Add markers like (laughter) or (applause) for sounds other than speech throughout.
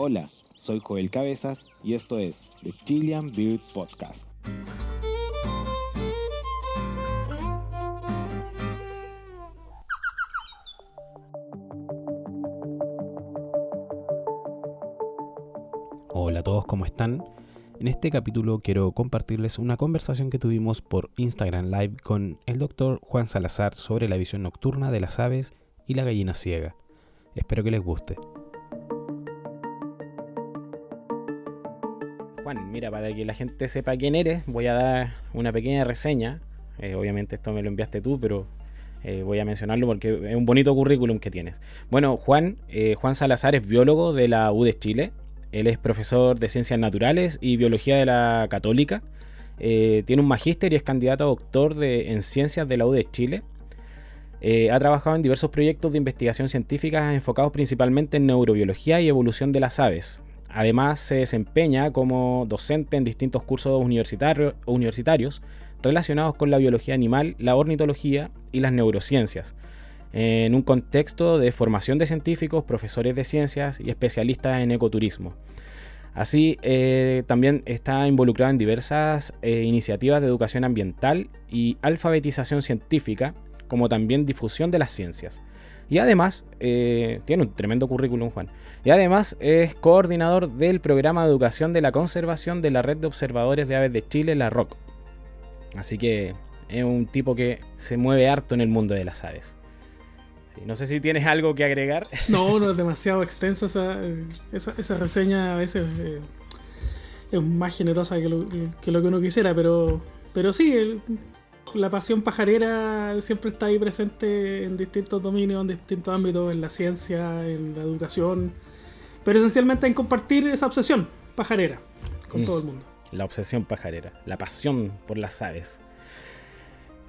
Hola, soy Joel Cabezas y esto es The Chilean Bird Podcast. Hola a todos, ¿cómo están? En este capítulo quiero compartirles una conversación que tuvimos por Instagram Live con el doctor Juan Salazar sobre la visión nocturna de las aves y la gallina ciega. Espero que les guste. Juan, mira, para que la gente sepa quién eres, voy a dar una pequeña reseña. Eh, obviamente esto me lo enviaste tú, pero eh, voy a mencionarlo porque es un bonito currículum que tienes. Bueno, Juan, eh, Juan Salazar es biólogo de la U de Chile. Él es profesor de Ciencias Naturales y Biología de la Católica. tiene un magíster y es candidato a doctor en Ciencias de la U de Chile. ha trabajado en diversos proyectos de investigación científica enfocados principalmente en neurobiología y evolución de las aves, Además, se desempeña como docente en distintos cursos universitarios relacionados con la biología animal, la ornitología y las neurociencias, en un contexto de formación de científicos, profesores de ciencias y especialistas en ecoturismo. Así, eh, también está involucrado en diversas eh, iniciativas de educación ambiental y alfabetización científica, como también difusión de las ciencias. Y además, eh, tiene un tremendo currículum, Juan. Y además es coordinador del programa de educación de la conservación de la red de observadores de aves de Chile, la ROC. Así que es un tipo que se mueve harto en el mundo de las aves. no sé si tienes algo que agregar. (laughs) No, no es demasiado extensa esa, reseña. A veces eh, es más generosa que lo, que uno quisiera, pero, pero sí, la pasión pajarera siempre está ahí presente en distintos dominios, en distintos ámbitos, en la ciencia, en la educación, pero esencialmente en compartir esa obsesión pajarera con mm. todo el mundo. La obsesión pajarera, la pasión por las aves.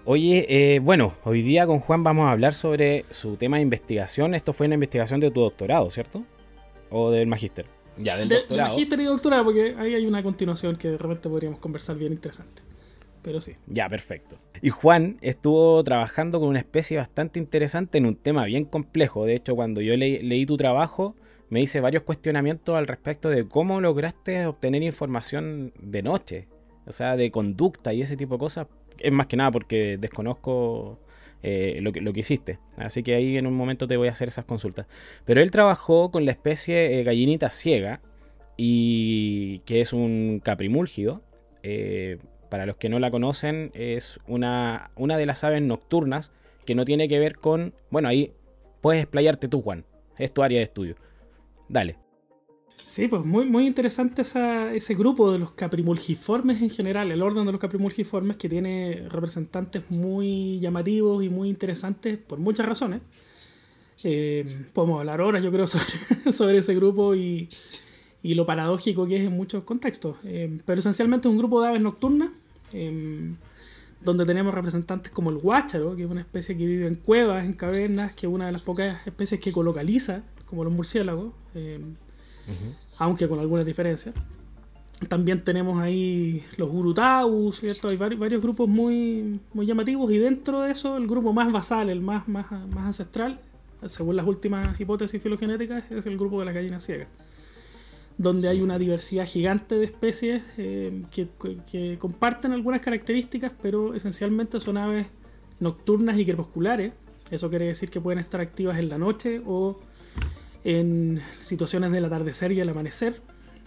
Oye, eh, bueno, hoy día con Juan vamos a hablar sobre su tema de investigación. Esto fue una investigación de tu doctorado, ¿cierto? ¿O del magíster? Ya, del doctorado. magíster y doctorado, porque ahí hay una continuación que de repente podríamos conversar bien interesante pero sí. Ya, perfecto. Y Juan estuvo trabajando con una especie bastante interesante en un tema bien complejo. De hecho, cuando yo leí tu trabajo, me hice varios cuestionamientos al respecto de cómo lograste obtener información de noche. O sea, de conducta y ese tipo de cosas. Es más que nada porque desconozco eh, lo, que, lo que hiciste. Así que ahí en un momento te voy a hacer esas consultas. Pero él trabajó con la especie eh, gallinita ciega, y que es un caprimúlgido. Eh, para los que no la conocen, es una, una de las aves nocturnas que no tiene que ver con... Bueno, ahí puedes explayarte tú, Juan. Es tu área de estudio. Dale. Sí, pues muy, muy interesante ese grupo de los caprimulgiformes en general, el orden de los caprimulgiformes que tiene representantes muy llamativos y muy interesantes por muchas razones. Eh, podemos hablar horas, yo creo, (laughs) sobre, sobre ese grupo y, y lo paradójico que es en muchos contextos. Eh, pero esencialmente es un grupo de aves nocturnas, eh, donde tenemos representantes como el guácharo, que es una especie que vive en cuevas, en cavernas, que es una de las pocas especies que colocaliza, como los murciélagos, eh, aunque con algunas diferencias. También tenemos ahí los urutaus, ¿cierto? Hay varios, varios, grupos muy, muy llamativos y dentro de eso el grupo más basal, el más, más, más ancestral, según las últimas hipótesis filogenéticas, es el grupo de las gallinas ciegas donde hay una diversidad gigante de especies eh, que, comparten algunas características, pero esencialmente son aves nocturnas y crepusculares. Eso quiere decir que pueden estar activas en la noche o en situaciones del atardecer y el amanecer,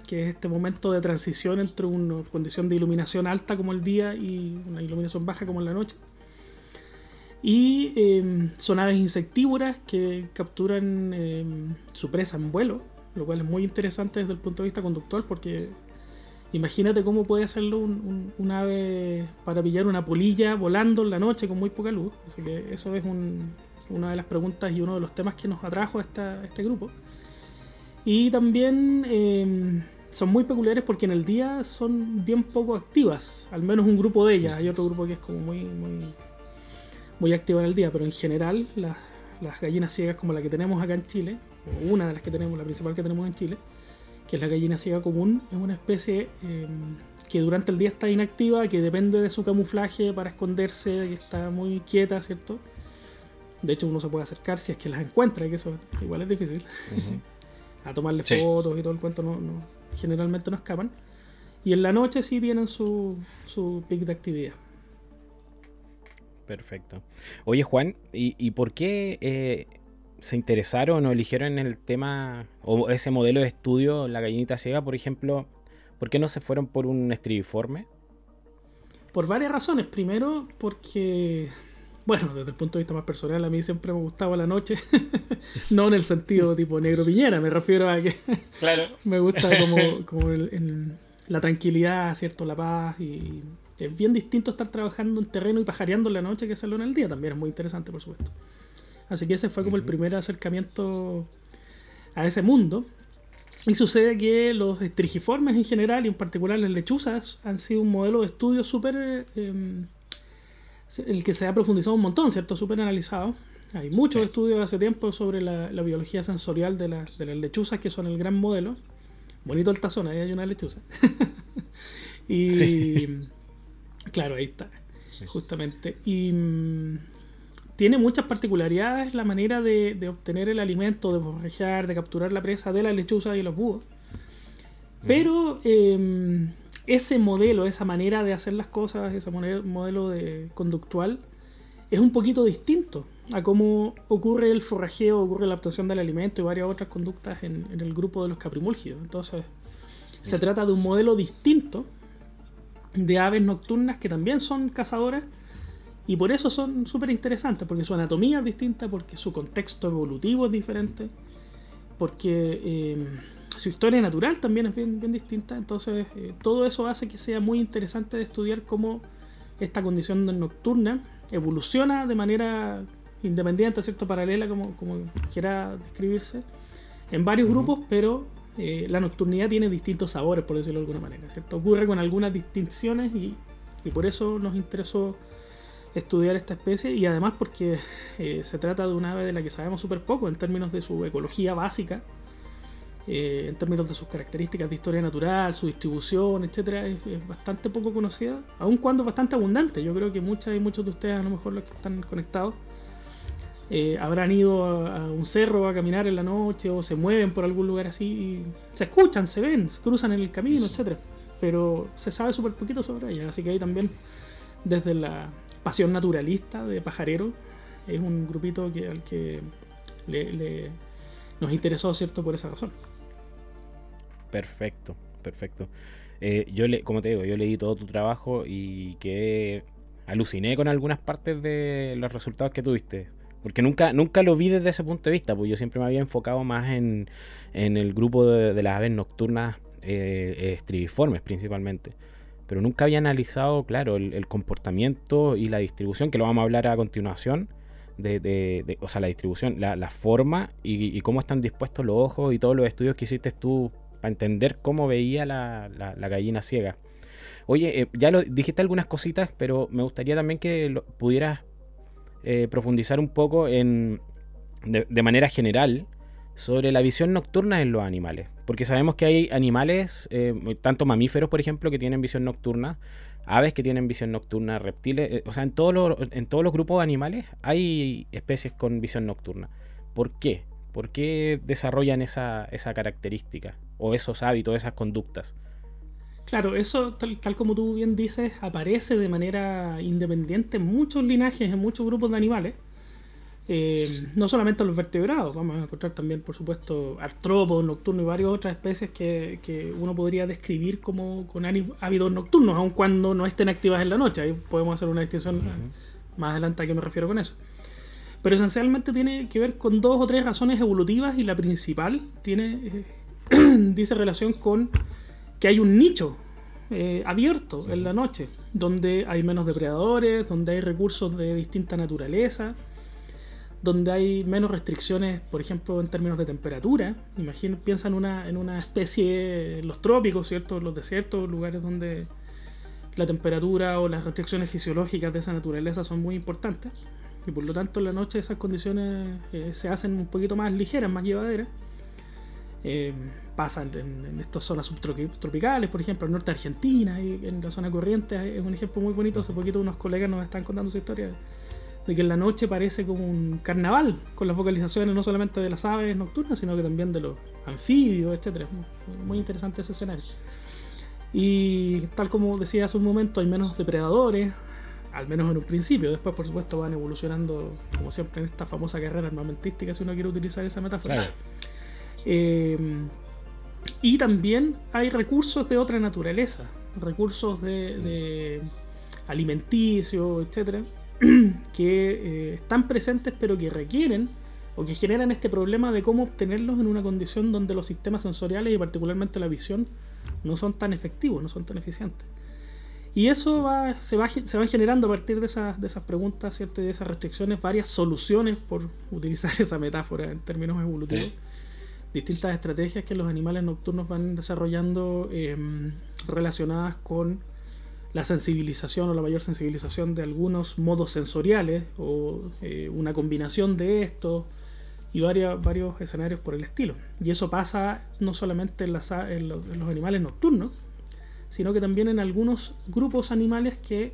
que es este momento de transición entre una condición de iluminación alta como el día y una iluminación baja como en la noche. Y eh, son aves insectívoras que capturan eh, su presa en vuelo lo cual es muy interesante desde el punto de vista conductual porque imagínate cómo puede hacerlo un, ave para pillar una polilla volando en la noche con muy poca luz. Así que eso es una de las preguntas y uno de los temas que nos atrajo a, este grupo. Y también em, son muy peculiares porque en el día son bien poco activas, al menos un grupo de ellas. Hay otro grupo que es como muy, muy, muy activo en el día, pero en general las, las gallinas ciegas como la que tenemos acá en Chile una de las que tenemos, la principal que tenemos en Chile, que es la gallina ciega común, es una especie em, que durante el día está inactiva, que depende de su camuflaje para esconderse, que está muy quieta, ¿cierto? De hecho, uno se puede acercar si es que las encuentra, que eso igual es difícil. (laughs) a tomarle fotos y todo el cuento, no, generalmente no escapan. Y en la noche sí tienen su, su pic de actividad. Perfecto. Oye, Juan, ¿y, por qué eh, se interesaron o eligieron en el tema o ese modelo de estudio, la gallinita ciega, por ejemplo? ¿Por qué no se fueron por un estribiforme? Por varias razones. Primero, porque, bueno, desde el punto de vista más personal, a mí siempre me gustaba la noche. (laughs) no en el sentido tipo negro piñera, me refiero a que (laughs) claro. me gusta (laughs) como, la tranquilidad, ¿cierto? La paz y es bien distinto estar trabajando en terreno y pajareando en la noche que hacerlo en el día. También es muy interesante, por supuesto. Así que ese fue como el primer acercamiento a ese mundo. Y sucede que los estrigiformes en general, y en particular las lechuzas, han sido un modelo de estudio súper. Em, el que se ha profundizado un montón, ¿cierto? Súper analizado. Hay muchos estudios hace tiempo sobre la, biología sensorial de, las lechuzas, que son el gran modelo. Bonito el tazón, ahí hay una lechuza. (laughs) y. Claro, ahí está. Justamente. Y. Tiene muchas particularidades la manera de, obtener el alimento, de forrajear, de capturar la presa de la lechuza y los búhos. Pero em, ese modelo, esa manera de hacer las cosas, ese modelo de conductual, es un poquito distinto a cómo ocurre el forrajeo, ocurre la obtención del alimento y varias otras conductas en, el grupo de los caprimúlgidos. Entonces, se trata de un modelo distinto de aves nocturnas que también son cazadoras y por eso son súper interesantes, porque su anatomía es distinta, porque su contexto evolutivo es diferente, porque eh, su historia natural también es bien, bien distinta. Entonces, eh, todo eso hace que sea muy interesante de estudiar cómo esta condición nocturna evoluciona de manera independiente, ¿cierto? paralela, como, como quiera describirse, en varios grupos, pero eh, la nocturnidad tiene distintos sabores, por decirlo de alguna manera. ¿cierto? Ocurre con algunas distinciones y, y por eso nos interesó estudiar esta especie y además porque eh, se trata de una ave de la que sabemos súper poco en términos de su ecología básica, eh, en términos de sus características de historia natural, su distribución, etcétera, es, bastante poco conocida, aun cuando bastante abundante. Yo creo que muchas y muchos de ustedes, a lo mejor los que están conectados, eh, habrán ido a, un cerro a caminar en la noche o se mueven por algún lugar así y se escuchan, se ven, se cruzan en el camino, etcétera. Pero se sabe súper poquito sobre ellas, así que ahí también desde la Pasión Naturalista de Pajarero. Es un grupito que, al que le, nos interesó, ¿cierto? Por esa razón. Perfecto, perfecto. Eh, yo, le, como te digo, yo leí todo tu trabajo y que aluciné con algunas partes de los resultados que tuviste. Porque nunca, nunca lo vi desde ese punto de vista, pues yo siempre me había enfocado más en, en el grupo de, las aves nocturnas eh, estribiformes principalmente pero nunca había analizado, claro, el, comportamiento y la distribución, que lo vamos a hablar a continuación, de, o sea, la distribución, la, forma y, cómo están dispuestos los ojos y todos los estudios que hiciste tú para entender cómo veía la, gallina ciega. Oye, eh, ya lo dijiste algunas cositas, pero me gustaría también que pudieras eh, profundizar un poco en, de manera general sobre la visión nocturna en los animales. Porque sabemos que hay animales, eh, tanto mamíferos, por ejemplo, que tienen visión nocturna, aves que tienen visión nocturna, reptiles, eh, o sea, en todos, los, en todos los grupos de animales hay especies con visión nocturna. ¿Por qué? ¿Por qué desarrollan esa, esa característica? O esos hábitos, esas conductas. Claro, eso, tal, tal, como tú bien dices, aparece de manera independiente en muchos linajes, en muchos grupos de animales. Eh, no solamente los vertebrados, vamos a encontrar también, por supuesto, artrópodos nocturnos y varias otras especies que, uno podría describir como con hábitos nocturnos, aun cuando no estén activas en la noche. Ahí podemos hacer una distinción más adelante a qué me refiero con eso. Pero esencialmente tiene que ver con dos o tres razones evolutivas y la principal tiene, eh, (clears throat) dice relación con que hay un nicho eh, abierto en la noche, donde hay menos depredadores, donde hay recursos de distinta naturaleza donde hay menos restricciones, por ejemplo, en términos de temperatura. Imagina, piensa en una, en una especie en los trópicos, ¿cierto? En los desiertos, lugares donde la temperatura o las restricciones fisiológicas de esa naturaleza son muy importantes. Y por lo tanto, en la noche esas condiciones eh, se hacen un poquito más ligeras, más llevaderas. Eh, pasan en, estas zonas subtropicales, por ejemplo, al norte de Argentina, y en la zona corriente es un ejemplo muy bonito. Hace poquito unos colegas nos están contando su historia de que en la noche parece como un carnaval, con las vocalizaciones no solamente de las aves nocturnas, sino que también de los anfibios, etc. Muy interesante ese escenario. Y tal como decía hace un momento, hay menos depredadores, al menos en un principio. Después, por supuesto, van evolucionando, como siempre, en esta famosa carrera armamentística, si uno quiere utilizar esa metáfora. Eh, y también hay recursos de otra naturaleza, recursos de, alimenticio, etcétera, (clears throat) que eh, están presentes pero que requieren o que generan este problema de cómo obtenerlos en una condición donde los sistemas sensoriales y particularmente la visión no son tan efectivos, no son tan eficientes. Y eso va, se, va, se va generando a partir de esas, de esas preguntas ¿cierto? y de esas restricciones varias soluciones, por (laughs) utilizar esa metáfora en términos evolutivos distintas estrategias que los animales nocturnos van desarrollando em, relacionadas con la sensibilización o la mayor sensibilización de algunos modos sensoriales o eh, una combinación de esto y varios, varios escenarios por el estilo. Y eso pasa no solamente en, en los animales nocturnos, sino que también en algunos grupos animales que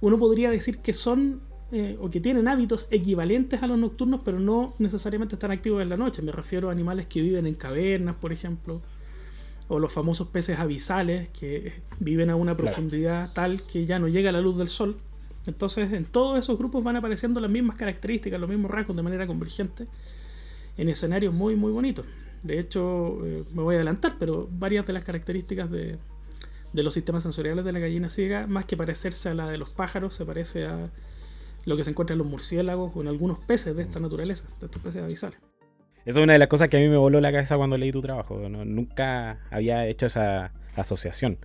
uno podría decir que son eh, o que tienen hábitos equivalentes a los nocturnos, pero no necesariamente están activos en la noche. Me refiero a animales que viven en cavernas, por ejemplo, o los famosos peces abisales que viven a una profundidad tal que ya no llega la luz del sol. Entonces, en todos esos grupos van apareciendo las mismas características, los mismos rasgos de manera convergente, en escenarios muy, muy bonitos. De hecho, eh, me voy a adelantar, pero varias de las características de, de los sistemas sensoriales de la gallina ciega, más que parecerse a la de los pájaros, se parece a lo que se encuentra en los murciélagos o en algunos peces de esta naturaleza, de estos peces avisales. Esa es una de las cosas que a mí me voló la cabeza cuando leí tu trabajo. nunca había hecho esa asociación.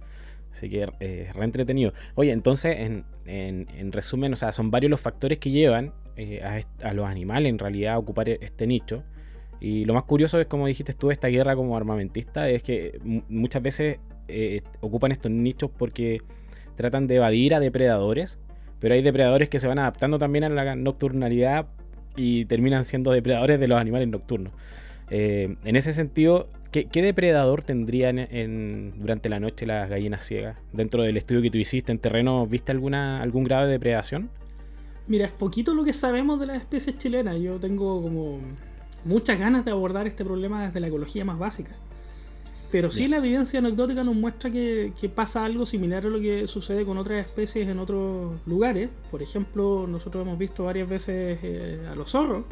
Así que eh, re entretenido. Oye, entonces, en, resumen, o sea, son varios los factores que llevan eh, a, los animales en realidad a ocupar e-, este nicho. Y lo más curioso es, como dijiste tú, esta guerra como armamentista, es que muchas veces eh, ocupan estos nichos porque tratan de evadir a depredadores pero hay depredadores que se van adaptando también a la nocturnalidad y terminan siendo depredadores de los animales nocturnos. Eh, en ese sentido, ¿qué, depredador tendrían en, durante la noche las gallinas ciegas? Dentro del estudio que tú hiciste en terreno, ¿viste alguna, algún grado de depredación? Mira, es poquito lo que sabemos de las especies chilenas. Yo tengo como muchas ganas de abordar este problema desde la ecología más básica. Pero sí la evidencia anecdótica nos muestra que, pasa algo similar a lo que sucede con otras especies en otros lugares. Por ejemplo, nosotros hemos visto varias veces eh, a los zorros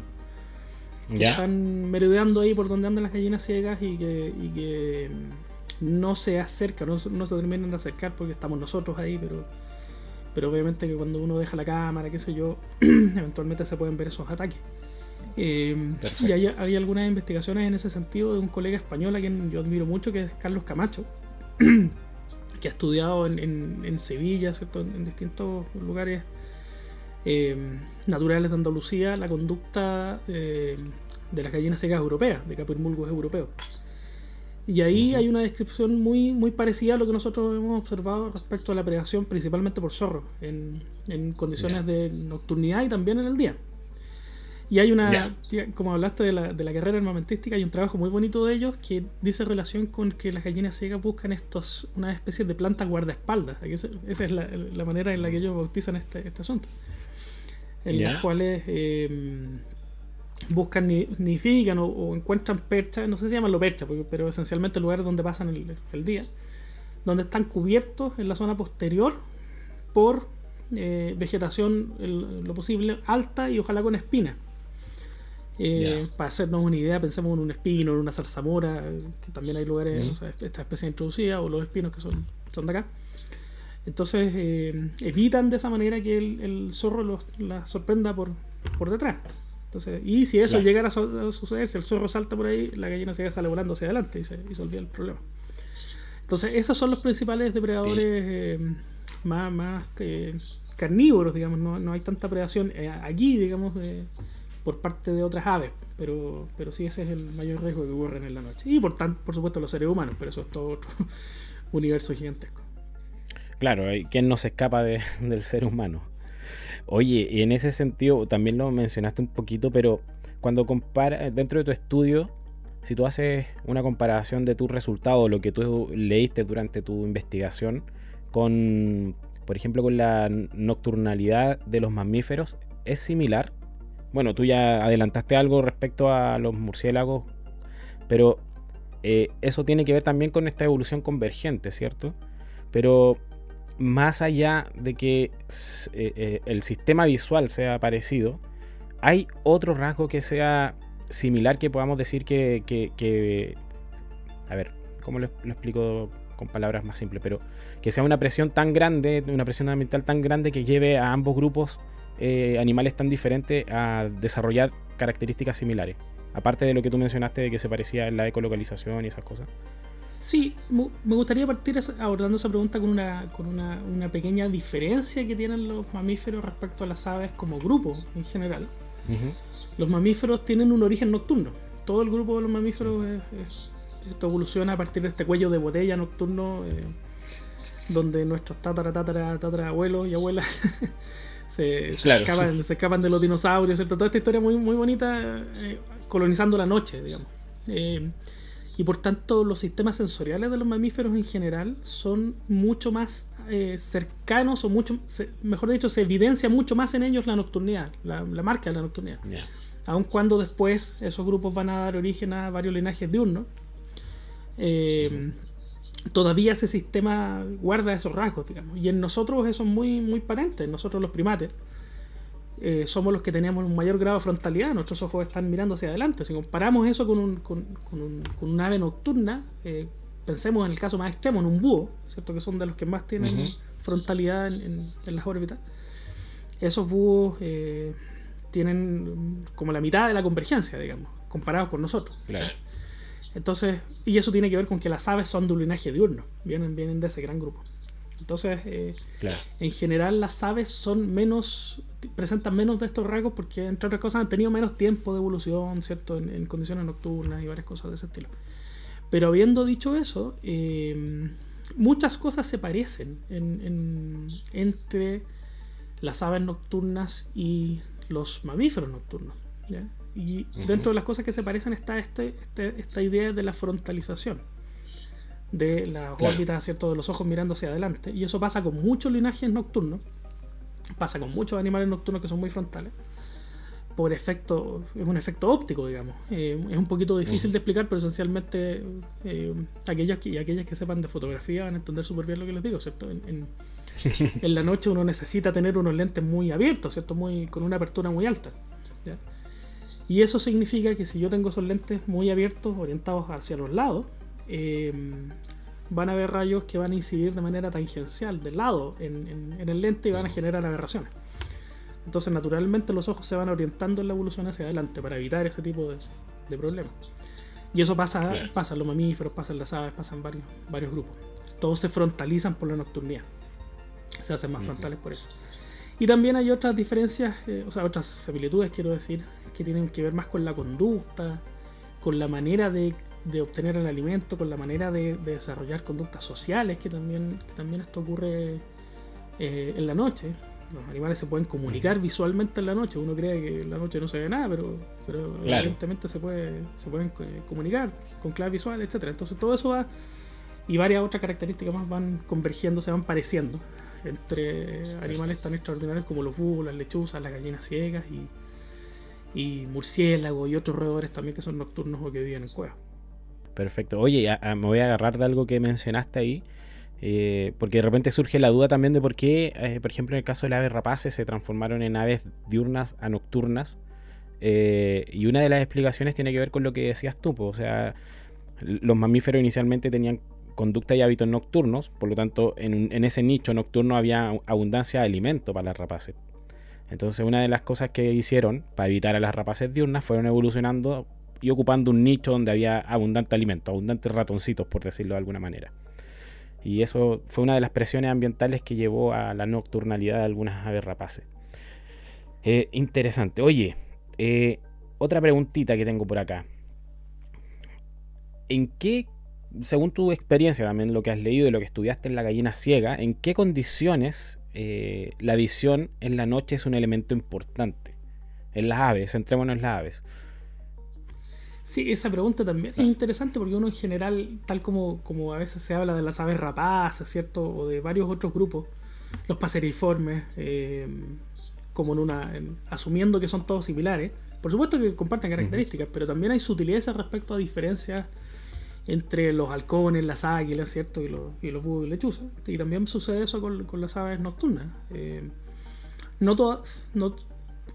que están merodeando ahí por donde andan las gallinas ciegas y que, no se acercan, no, no, se terminan de acercar porque estamos nosotros ahí, pero, pero obviamente que cuando uno deja la cámara, qué sé yo, (clears throat) eventualmente se pueden ver esos ataques. Eh, y hay, algunas investigaciones en ese sentido de un colega español a quien yo admiro mucho, que es Carlos Camacho, (clears throat) que ha estudiado en, Sevilla, en distintos lugares eh, naturales de Andalucía, la conducta eh, de las gallinas secas europeas, de capirmulgos europeos. Y ahí hay una descripción muy, muy parecida a lo que nosotros hemos observado respecto a la predación, principalmente por zorros, en, condiciones de nocturnidad y también en el día. Y hay una, como hablaste de la, de la, carrera armamentística, hay un trabajo muy bonito de ellos que dice relación con que las gallinas ciegas buscan estos, una especie de plantas guardaespaldas. Esa es la, la, manera en la que ellos bautizan este, este asunto. En las cuales eh, buscan, nidifican o, o, encuentran perchas, no sé si llaman perchas, pero esencialmente lugares donde pasan el, el, día, donde están cubiertos en la zona posterior por eh, vegetación lo posible alta y ojalá con espinas. Eh, para hacernos una idea, pensemos en un espino, en una zarzamora, que también hay lugares, o sea, esta especie introducida, o los espinos que son, son de acá. Entonces eh, evitan de esa manera que el, zorro los, la sorprenda por, por detrás. Entonces, y si eso llegara a, suceder, si el zorro salta por ahí, la gallina se sale volando hacia adelante y se, y olvida el problema. Entonces, esos son los principales depredadores eh, más, más carnívoros, digamos. No, no, hay tanta predación aquí, digamos, de, por parte de otras aves, pero, pero sí ese es el mayor riesgo que ocurre en la noche. Y por, tanto, por supuesto los seres humanos, pero eso es todo otro (laughs) universo gigantesco. Claro, ¿quién no se escapa (laughs) del ser humano? Oye, y en ese sentido también lo mencionaste un poquito, pero cuando comparas dentro de tu estudio, si tú haces una comparación de tus resultados, lo que tú leíste durante tu investigación, con, por ejemplo, con la nocturnalidad de los mamíferos, es similar. Bueno, tú ya adelantaste algo respecto a los murciélagos, pero eh, eso tiene que ver también con esta evolución convergente, ¿cierto? Pero más allá de que eh, eh, el sistema visual sea parecido, ¿hay otro rasgo que sea similar que podamos decir que... a ver, ¿cómo lo, explico con palabras más simples? Pero que sea una presión tan grande, una presión ambiental tan grande que lleve a ambos grupos eh, animales tan diferentes a desarrollar características similares. Aparte de lo que tú mencionaste de que se parecía en la ecolocalización y esas cosas. Sí, me gustaría partir abordando esa pregunta con, una, con una, una, pequeña diferencia que tienen los mamíferos respecto a las aves como grupo en general. Los mamíferos tienen un origen nocturno. Todo el grupo de los mamíferos evoluciona a partir de este cuello de botella nocturno, eh, donde nuestros tatara, tatara, tatara abuelos y abuelas (laughs) se, escapan, de los dinosaurios, ¿cierto? Toda esta historia muy, muy bonita, eh, colonizando la noche, digamos. Eh, y por tanto los sistemas sensoriales de los mamíferos en general son mucho más eh, cercanos o mucho, mejor dicho, se evidencia mucho más en ellos la nocturnidad, la, marca de la nocturnidad. Aun cuando después esos grupos van a dar origen a varios linajes diurnos, eh, todavía ese sistema guarda esos rasgos, digamos. Y en nosotros eso es muy, muy patente, en nosotros los primates. Eh, somos los que tenemos un mayor grado de frontalidad, nuestros ojos están mirando hacia adelante. Si comparamos eso con un, con, un, con una ave nocturna, eh, pensemos en el caso más extremo, en un búho, ¿cierto? que son de los que más tienen frontalidad en, en, las órbitas. Esos búhos eh, tienen como la mitad de la convergencia, digamos, comparados con nosotros. Entonces, y eso tiene que ver con que las aves son de un linaje diurno, vienen, vienen de ese gran grupo. Entonces, eh, en general las aves son menos, presentan menos de estos rasgos porque, entre otras cosas, han tenido menos tiempo de evolución, ¿cierto? En, condiciones nocturnas y varias cosas de ese estilo. Pero habiendo dicho eso, eh, muchas cosas se parecen entre las aves nocturnas y los mamíferos nocturnos. Y dentro de las cosas que se parecen está este, este, esta idea de la frontalización de las órbitas, ¿cierto? De los ojos mirando hacia adelante. Y eso pasa con muchos linajes nocturnos. Pasa con muchos animales nocturnos que son muy frontales. Por efecto, es un efecto óptico, digamos. Eh, es un poquito difícil de explicar, pero esencialmente eh, aquellos que, aquellas que sepan de fotografía van a entender súper bien lo que les digo, ¿cierto? En, en, (laughs) la noche uno necesita tener unos lentes muy abiertos, ¿cierto? Muy, con una apertura muy alta. Y eso significa que si yo tengo esos lentes muy abiertos, orientados hacia los lados, Em, van a haber rayos que van a incidir de manera tangencial, de lado, en, el lente y van a generar aberraciones. Entonces, naturalmente, los ojos se van orientando en la evolución hacia adelante para evitar ese tipo de, problemas. Y eso pasa, pasa en los mamíferos, pasa en las aves, pasa en varios, varios grupos. Todos se frontalizan por la nocturnidad. Se hacen más frontales por eso. Y también hay otras diferencias, eh, o sea, otras similitudes, quiero decir, que tienen que ver más con la conducta, con la manera de de obtener el alimento, con la manera de, desarrollar conductas sociales, que también, también esto ocurre eh, en la noche. Los animales se pueden comunicar visualmente en la noche. Uno cree que en la noche no se ve nada, pero, pero evidentemente se, puede, se pueden eh, comunicar con clave visual, etc. Entonces todo eso va y varias otras características más van convergiendo, se van pareciendo entre animales tan extraordinarios como los búhos, las lechuzas, las gallinas ciegas y, y murciélagos y otros roedores también que son nocturnos o que viven en cuevas. Perfecto. Oye, me voy a agarrar de algo que mencionaste ahí. Eh, porque de repente surge la duda también de por qué, eh, por ejemplo, en el caso de las aves rapaces se transformaron en aves diurnas a nocturnas. Eh, y una de las explicaciones tiene que ver con lo que decías tú. o sea, los mamíferos inicialmente tenían conducta y hábitos nocturnos, por lo tanto, en, en ese nicho nocturno había abundancia de alimento para las rapaces. Entonces, una de las cosas que hicieron para evitar a las rapaces diurnas fueron evolucionando y ocupando un nicho donde había abundante alimento, abundantes ratoncitos, por decirlo de alguna manera. Y eso fue una de las presiones ambientales que llevó a la nocturnalidad de algunas aves rapaces. Eh, interesante. Oye, eh, otra preguntita que tengo por acá. ¿En qué, según tu experiencia también, lo que has leído y lo que estudiaste en la gallina ciega, en qué condiciones eh, la visión en la noche es un elemento importante? En las aves, centrémonos en las aves. Sí, esa pregunta también es interesante porque uno en general, tal como, como a veces se habla de las aves rapaces, ¿cierto? O de varios otros grupos, los paseriformes, eh, como en una. asumiendo que son todos similares. Por supuesto que comparten características, pero también hay sutilezas respecto a diferencias entre los halcones, las águilas, ¿cierto? Y los, y los búhos y lechuzas. Y también sucede eso con, las aves nocturnas. Eh, no todas. No,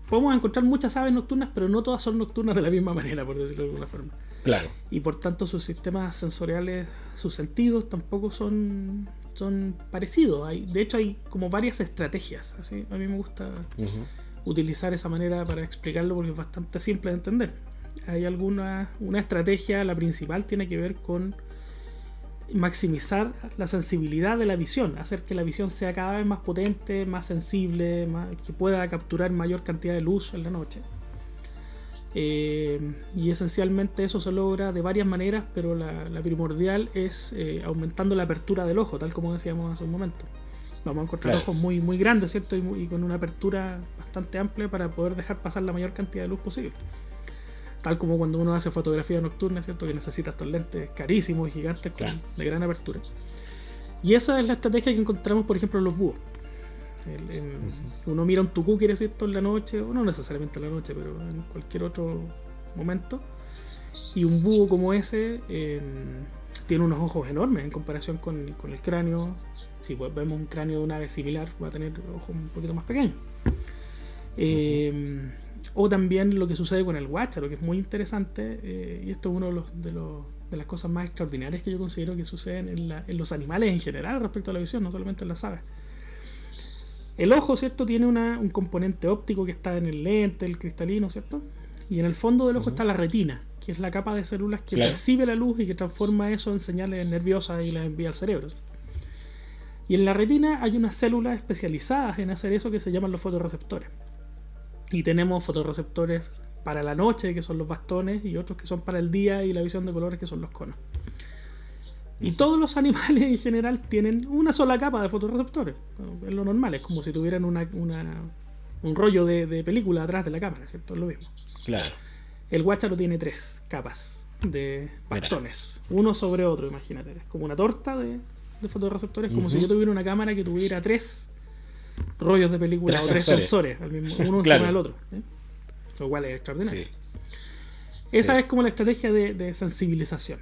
podemos encontrar muchas aves nocturnas, pero no todas son nocturnas de la misma manera, por decirlo de alguna forma. Claro. Y por tanto sus sistemas sensoriales, sus sentidos tampoco son, son parecidos. Hay, de hecho hay como varias estrategias. Así, a mí me gusta utilizar esa manera para explicarlo porque es bastante simple de entender. Hay alguna una estrategia, la principal tiene que ver con maximizar la sensibilidad de la visión, hacer que la visión sea cada vez más potente, más sensible, que pueda capturar mayor cantidad de luz en la noche. Eh, y esencialmente eso se logra de varias maneras, pero la, primordial es eh, aumentando la apertura del ojo, tal como decíamos hace un momento. Vamos a encontrar ojos muy, muy grandes, ¿cierto? Y, y, con una apertura bastante amplia para poder dejar pasar la mayor cantidad de luz posible. Tal como cuando uno hace fotografía nocturna, ¿cierto? Que necesita estos lentes carísimos y gigantes de gran apertura. Y esa es la estrategia que encontramos, por ejemplo, en los búhos. Uno mira un tucú, quiere decir, en la noche, o no necesariamente en la noche, pero en cualquier otro momento. Y un búho como ese em, tiene unos ojos enormes en comparación con, el cráneo. Si vemos un cráneo de un ave similar, va a tener ojos un poquito más pequeños. Eh, o también lo que sucede con el guacharo, que es muy interesante, eh, y esto es uno de, los, de, las cosas más extraordinarias que yo considero que suceden en, los animales en general respecto a la visión, no solamente en las aves. El ojo, ¿cierto? Tiene un componente óptico que está en el lente, el cristalino, ¿cierto? Y en el fondo del ojo está la retina, que es la capa de células que percibe la luz y que transforma eso en señales nerviosas y las envía al cerebro. Y en la retina hay unas células especializadas en hacer eso que se llaman los fotorreceptores. Y tenemos fotorreceptores para la noche, que son los bastones, y otros que son para el día y la visión de colores, que son los conos. Y todos los animales en general tienen una sola capa de fotorreceptores. Es lo normal, es como si tuvieran una, un rollo de, película atrás de la cámara, ¿cierto? Es lo mismo. Claro. El guacharo tiene tres capas de bastones, uno sobre otro, imagínate. Es como una torta de, de fotorreceptores, como si yo tuviera una cámara que tuviera tres rollos de película o tres sensores, uno (laughs) encima del otro. ¿eh? Lo cual es extraordinario. Esa es como la estrategia de, sensibilización.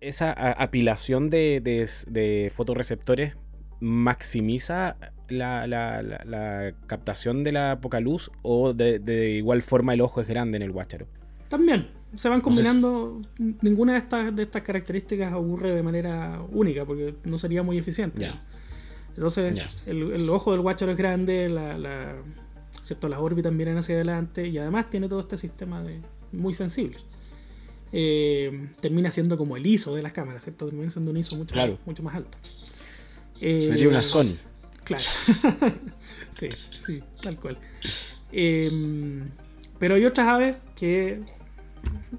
Esa apilación de, de, fotorreceptores maximiza la, captación de la poca luz o de, igual forma el ojo es grande en el guacharo. También, se van combinando. ninguna de estas, de estas características ocurre de manera única porque no sería muy eficiente. Entonces, el, ojo del guacharo es grande, la, la, ¿cierto? las órbitas miran hacia adelante y además tiene todo este sistema de, muy sensible. Eh, termina siendo como el ISO de las cámaras, ¿cierto? Termina siendo un ISO mucho, mucho más alto. Eh, Sería una Sony. Claro. (laughs) sí, sí, tal cual. Eh, pero hay otras aves que,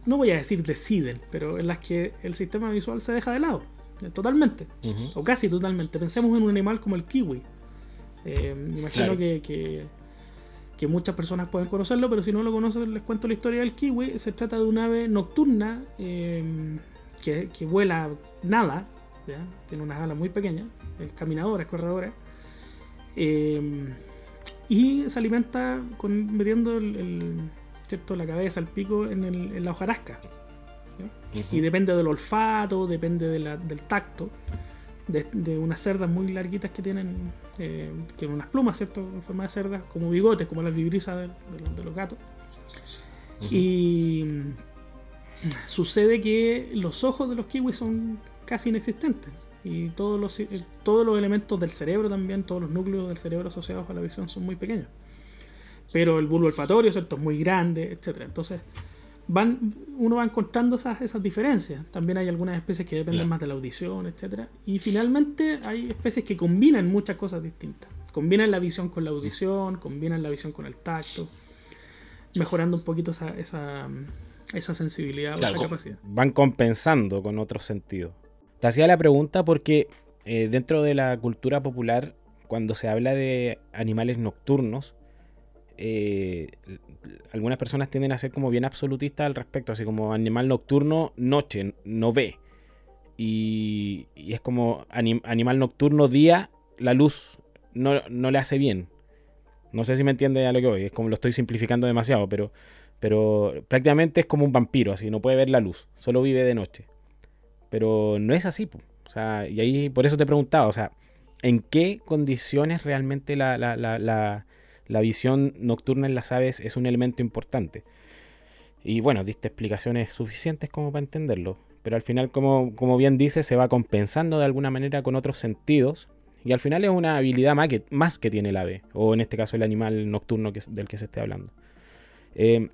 no voy a decir deciden, pero en las que el sistema visual se deja de lado. Totalmente. O casi totalmente. Pensemos en un animal como el kiwi. Eh, me imagino que, que, muchas personas pueden conocerlo, pero si no lo conocen, les cuento la historia del kiwi. Se trata de un ave nocturna eh, que, vuela nada. Tiene unas alas muy pequeñas. Es caminadora, es corredora. Eh, y se alimenta con, metiendo el, ¿cierto? la cabeza, el pico en, el, en la hojarasca. Y depende del olfato, depende del tacto. De, unas cerdas muy larguitas que tienen, eh, tienen unas plumas, ¿cierto? En forma de cerdas, como bigotes, como las vibrisas de, los gatos. Y sucede que los ojos de los kiwis son casi inexistentes. Y todos los, eh, todos los elementos del cerebro también, todos los núcleos del cerebro asociados a la visión son muy pequeños. Pero el bulbo olfatorio, ¿cierto? Es muy grande, etc. Entonces, van, uno va encontrando esas, esas diferencias. También hay algunas especies que dependen más de la audición, etc. Y finalmente hay especies que combinan muchas cosas distintas. Combinan la visión con la audición, combinan la visión con el tacto, mejorando un poquito esa, esa, esa sensibilidad o esa capacidad. Van compensando con otros sentidos. Te hacía la pregunta porque eh, dentro de la cultura popular, cuando se habla de animales nocturnos, eh, algunas personas tienden a ser como bien absolutistas al respecto, así como animal nocturno, noche, no ve. Y, es como animal nocturno, día, la luz no, le hace bien. No sé si me entiende a lo que voy, es como lo estoy simplificando demasiado, pero, pero prácticamente es como un vampiro, así, no puede ver la luz, solo vive de noche. Pero no es así, o sea, y ahí por eso te preguntaba, o sea, ¿en qué condiciones realmente la, la visión nocturna en las aves es un elemento importante? Y bueno, diste explicaciones suficientes como para entenderlo. Pero al final, como, como bien dice, se va compensando de alguna manera con otros sentidos. Y al final es una habilidad más que, más que tiene el ave. O en este caso el animal nocturno que, del que se esté hablando. Eh,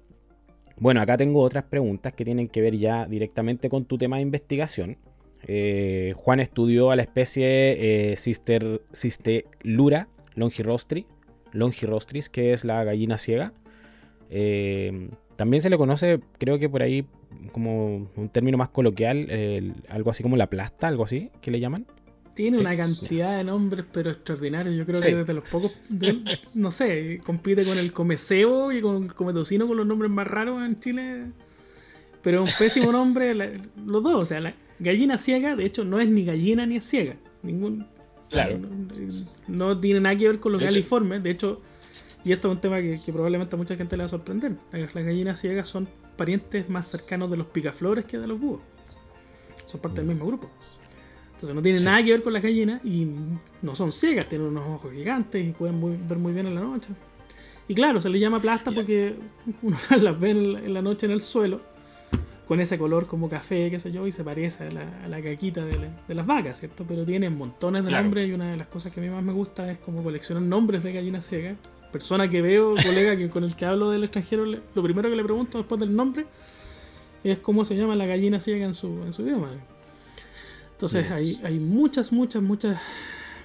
bueno, acá tengo otras preguntas que tienen que ver ya directamente con tu tema de investigación. Eh, Juan estudió a la especie eh, Cister, longirostri, longirostris, que es la gallina ciega. Eh, también se le conoce, creo que por ahí, como un término más coloquial, algo así como la plasta, algo así, que le llaman. Tiene una cantidad de nombres, pero extraordinarios. Yo creo que desde los pocos, no sé, compite con el comecebo y con come tocino con los nombres más raros en Chile. Pero un pésimo nombre, los dos. O sea, la gallina ciega, de hecho, no es ni gallina ni es ciega. Ningún. Claro. No, tiene nada que ver con los galiformes. De hecho, y esto es un tema que, probablemente a mucha gente le va a sorprender. Las, gallinas ciegas son parientes más cercanos de los picaflores que de los búhos. Son parte del mismo grupo. Entonces no tienen nada que ver con las gallinas y no son ciegas, tienen unos ojos gigantes y pueden ver muy bien en la noche. Y claro, se les llama plasta porque uno (laughs) las ve en la noche en el suelo con ese color como café, qué sé yo, y se parece a la, caquita de, las vacas, ¿cierto? Pero tienen montones de nombres y una de las cosas que a mí más me gusta es como coleccionar nombres de gallinas ciegas persona que veo, (laughs) colega que, con el que hablo del extranjero, lo primero que le pregunto después del nombre es cómo se llama la gallina ciega en su, en su idioma. Entonces hay, hay muchas, muchas, muchas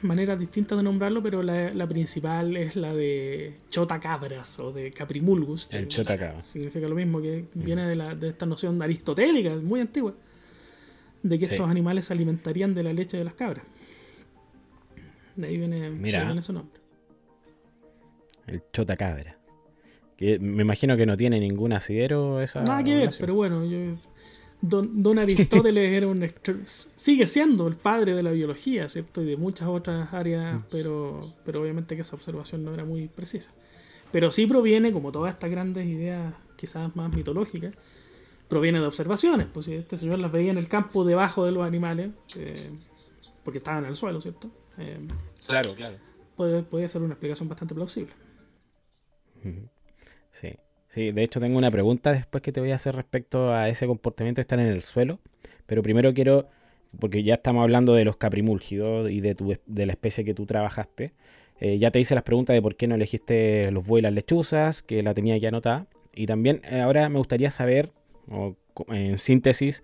maneras distintas de nombrarlo, pero la, principal es la de chotacabras o de caprimulgus. El chotacabras. Significa lo mismo, que viene de, la, de esta noción aristotélica, muy antigua, de que estos animales se alimentarían de la leche de las cabras. De ahí viene, Mira. De ahí viene su nombre. El chota cabra. Que me imagino que no tiene ningún asidero esa. Nada que ver, pero bueno, don, Aristóteles (laughs) era un sigue siendo el padre de la biología, ¿cierto? Y de muchas otras áreas, mm. pero, pero obviamente que esa observación no era muy precisa. Pero sí proviene, como todas estas grandes ideas, quizás más mitológicas, proviene de observaciones. Pues si este señor las veía en el campo debajo de los animales, eh, porque estaban en el suelo, ¿cierto? Eh, claro, claro. Puede, puede ser una explicación bastante plausible. Sí. Sí, de hecho tengo una pregunta después que te voy a hacer respecto a ese comportamiento de estar en el suelo. Pero primero quiero, porque ya estamos hablando de los caprimúlgidos y de, tu, de la especie que tú trabajaste. Eh, ya te hice las preguntas de por qué no elegiste los buey y las lechuzas, que la tenía ya anotada. Y también eh, ahora me gustaría saber, en síntesis,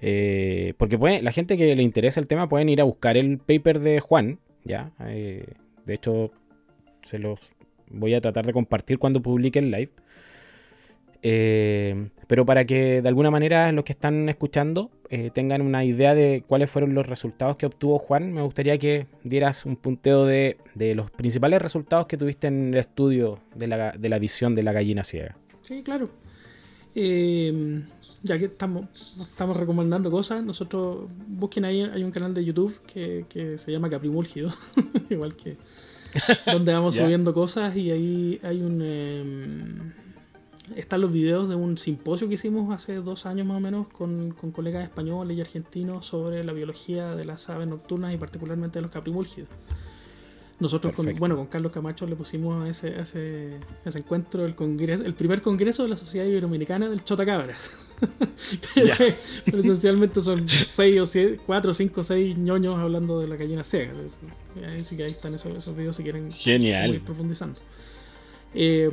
eh, porque la gente que le interesa el tema pueden ir a buscar el paper de Juan, ¿ya? de hecho, se los voy a tratar de compartir cuando publique el live. Eh, pero para que de alguna manera los que están escuchando eh, tengan una idea de cuáles fueron los resultados que obtuvo Juan, me gustaría que dieras un punteo de, los principales resultados que tuviste en el estudio de la, visión de la gallina ciega. Sí, claro. Eh, ya que estamos, estamos recomendando cosas, nosotros busquen ahí, hay un canal de YouTube que, que se llama Caprimúlgido, (laughs) igual que, (laughs) donde vamos subiendo cosas y ahí hay un... Están los videos de un simposio que hicimos hace dos años más o menos con, con colegas españoles y argentinos sobre la biología de las aves nocturnas y particularmente de los caprimúlgidos. Nosotros, con, bueno, con Carlos Camacho le pusimos a ese, ese, ese, encuentro el congreso, el primer congreso de la Sociedad Iberoamericana del Chotacabras. (laughs) pero, (laughs) pero, esencialmente son seis o siete, cuatro, cinco, seis ñoños hablando de la gallina ciega. Así que ahí están esos, esos videos si quieren Genial. ir profundizando. Eh,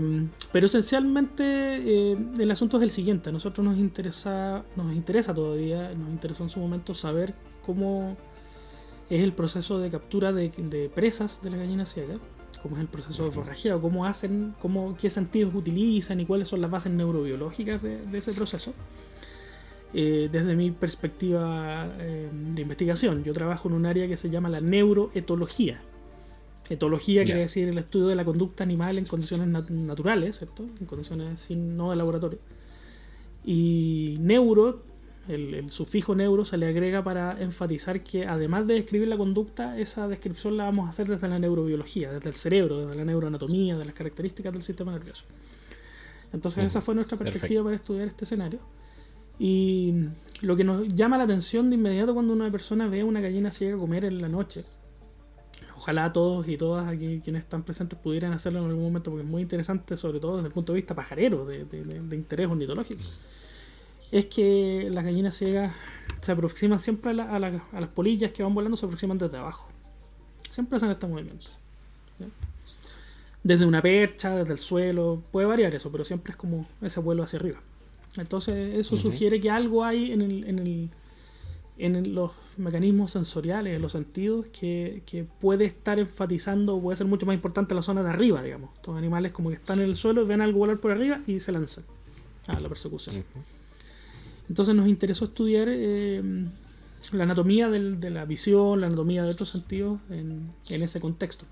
pero esencialmente eh, el asunto es el siguiente. A nosotros nos interesa, nos interesa todavía, nos interesó en su momento saber cómo es el proceso de captura de, presas de la gallina ciega, cómo es el proceso de forrajeado, cómo hacen, cómo, qué sentidos utilizan y cuáles son las bases neurobiológicas de, ese proceso. Eh, desde mi perspectiva eh, de investigación, yo trabajo en un área que se llama la neuroetología. Etología quiere decir el estudio de la conducta animal en condiciones naturales, ¿cierto? En condiciones sin, no de laboratorio. Y neuro el, sufijo neuro se le agrega para enfatizar que además de describir la conducta, esa descripción la vamos a hacer desde la neurobiología, desde el cerebro, desde la neuroanatomía, de las características del sistema nervioso. Entonces esa fue nuestra perspectiva para estudiar este escenario. Y lo que nos llama la atención de inmediato cuando una persona ve a una gallina ciega comer en la noche, ojalá todos y todas aquí quienes están presentes pudieran hacerlo en algún momento porque es muy interesante, sobre todo desde el punto de vista pajarero, de, de interés ornitológico es que las gallinas ciegas se aproximan siempre a, las polillas que van volando, se aproximan desde abajo. Siempre hacen este movimiento. Desde una percha, desde el suelo, puede variar eso, pero siempre es como ese vuelo hacia arriba. Entonces eso sugiere que algo hay en, el, en, el, en los mecanismos sensoriales, en los sentidos, que, puede estar enfatizando puede ser mucho más importante la zona de arriba, digamos. Estos animales como que están en el suelo, ven algo volar por arriba y se lanzan a la persecución. Entonces nos interesó estudiar eh, la anatomía de la visión, la anatomía de otros sentidos en, ese contexto.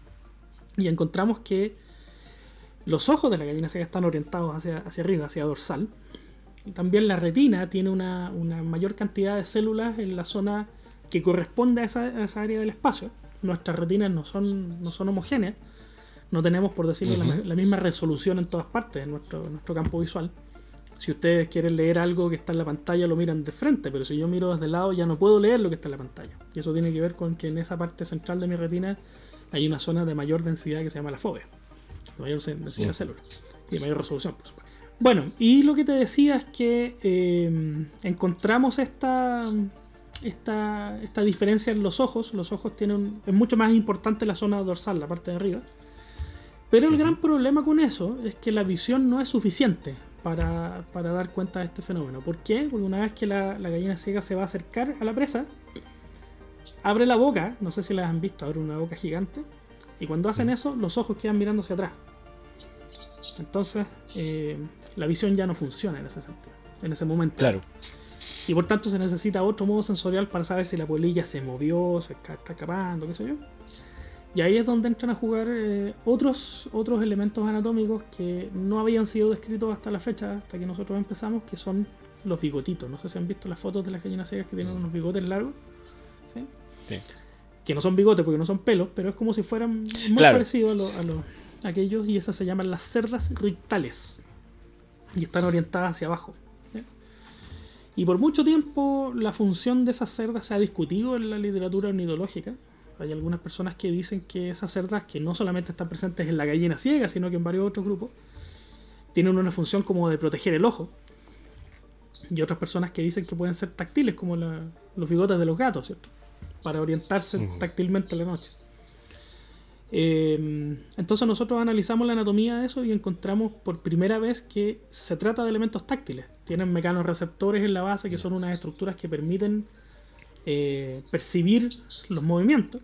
Y encontramos que los ojos de la gallina ciega están orientados hacia, hacia arriba, hacia dorsal. También la retina tiene una, mayor cantidad de células en la zona que corresponde a esa, área del espacio. Nuestras retinas no son, no son homogéneas. No tenemos, por decirlo, la, misma resolución en todas partes de nuestro, nuestro campo visual. Si ustedes quieren leer algo que está en la pantalla, lo miran de frente, pero si yo miro desde el lado, ya no puedo leer lo que está en la pantalla. Y eso tiene que ver con que en esa parte central de mi retina hay una zona de mayor densidad que se llama la fobia, de mayor densidad de células y de mayor resolución, por supuesto. Bueno, y lo que te decía es que eh, encontramos esta, esta, esta diferencia en los ojos. Los ojos tienen. Es mucho más importante la zona dorsal, la parte de arriba. Pero el gran problema con eso es que la visión no es suficiente para, dar cuenta de este fenómeno. ¿Por qué? Porque una vez que la, gallina ciega se va a acercar a la presa, abre la boca, no sé si la han visto, abre una boca gigante, y cuando hacen eso, los ojos quedan mirando hacia atrás. Entonces, eh, la visión ya no funciona en ese sentido, en ese momento. Claro. Y por tanto se necesita otro modo sensorial para saber si la polilla se movió, se está escapando, qué sé yo. Y ahí es donde entran a jugar eh, otros, otros elementos anatómicos que no habían sido descritos hasta la fecha, hasta que nosotros empezamos, que son los bigotitos. No sé si han visto las fotos de las gallinas ciegas que tienen unos bigotes largos. ¿sí? Que no son bigotes porque no son pelos, pero es como si fueran muy parecidos a, los a, aquellos y esas se llaman las cerdas rictales. Y están orientadas hacia abajo. Y por mucho tiempo la función de esas cerdas se ha discutido en la literatura ornitológica. Hay algunas personas que dicen que esas cerdas, que no solamente están presentes en la gallina ciega, sino que en varios otros grupos, tienen una función como de proteger el ojo. Y otras personas que dicen que pueden ser táctiles, como los bigotes de los gatos, ¿cierto? Para orientarse táctilmente en la noche. Eh, entonces nosotros analizamos la anatomía de eso y encontramos por primera vez que se trata de elementos táctiles. Tienen mecanorreceptores en la base que son unas estructuras que permiten eh, percibir los movimientos.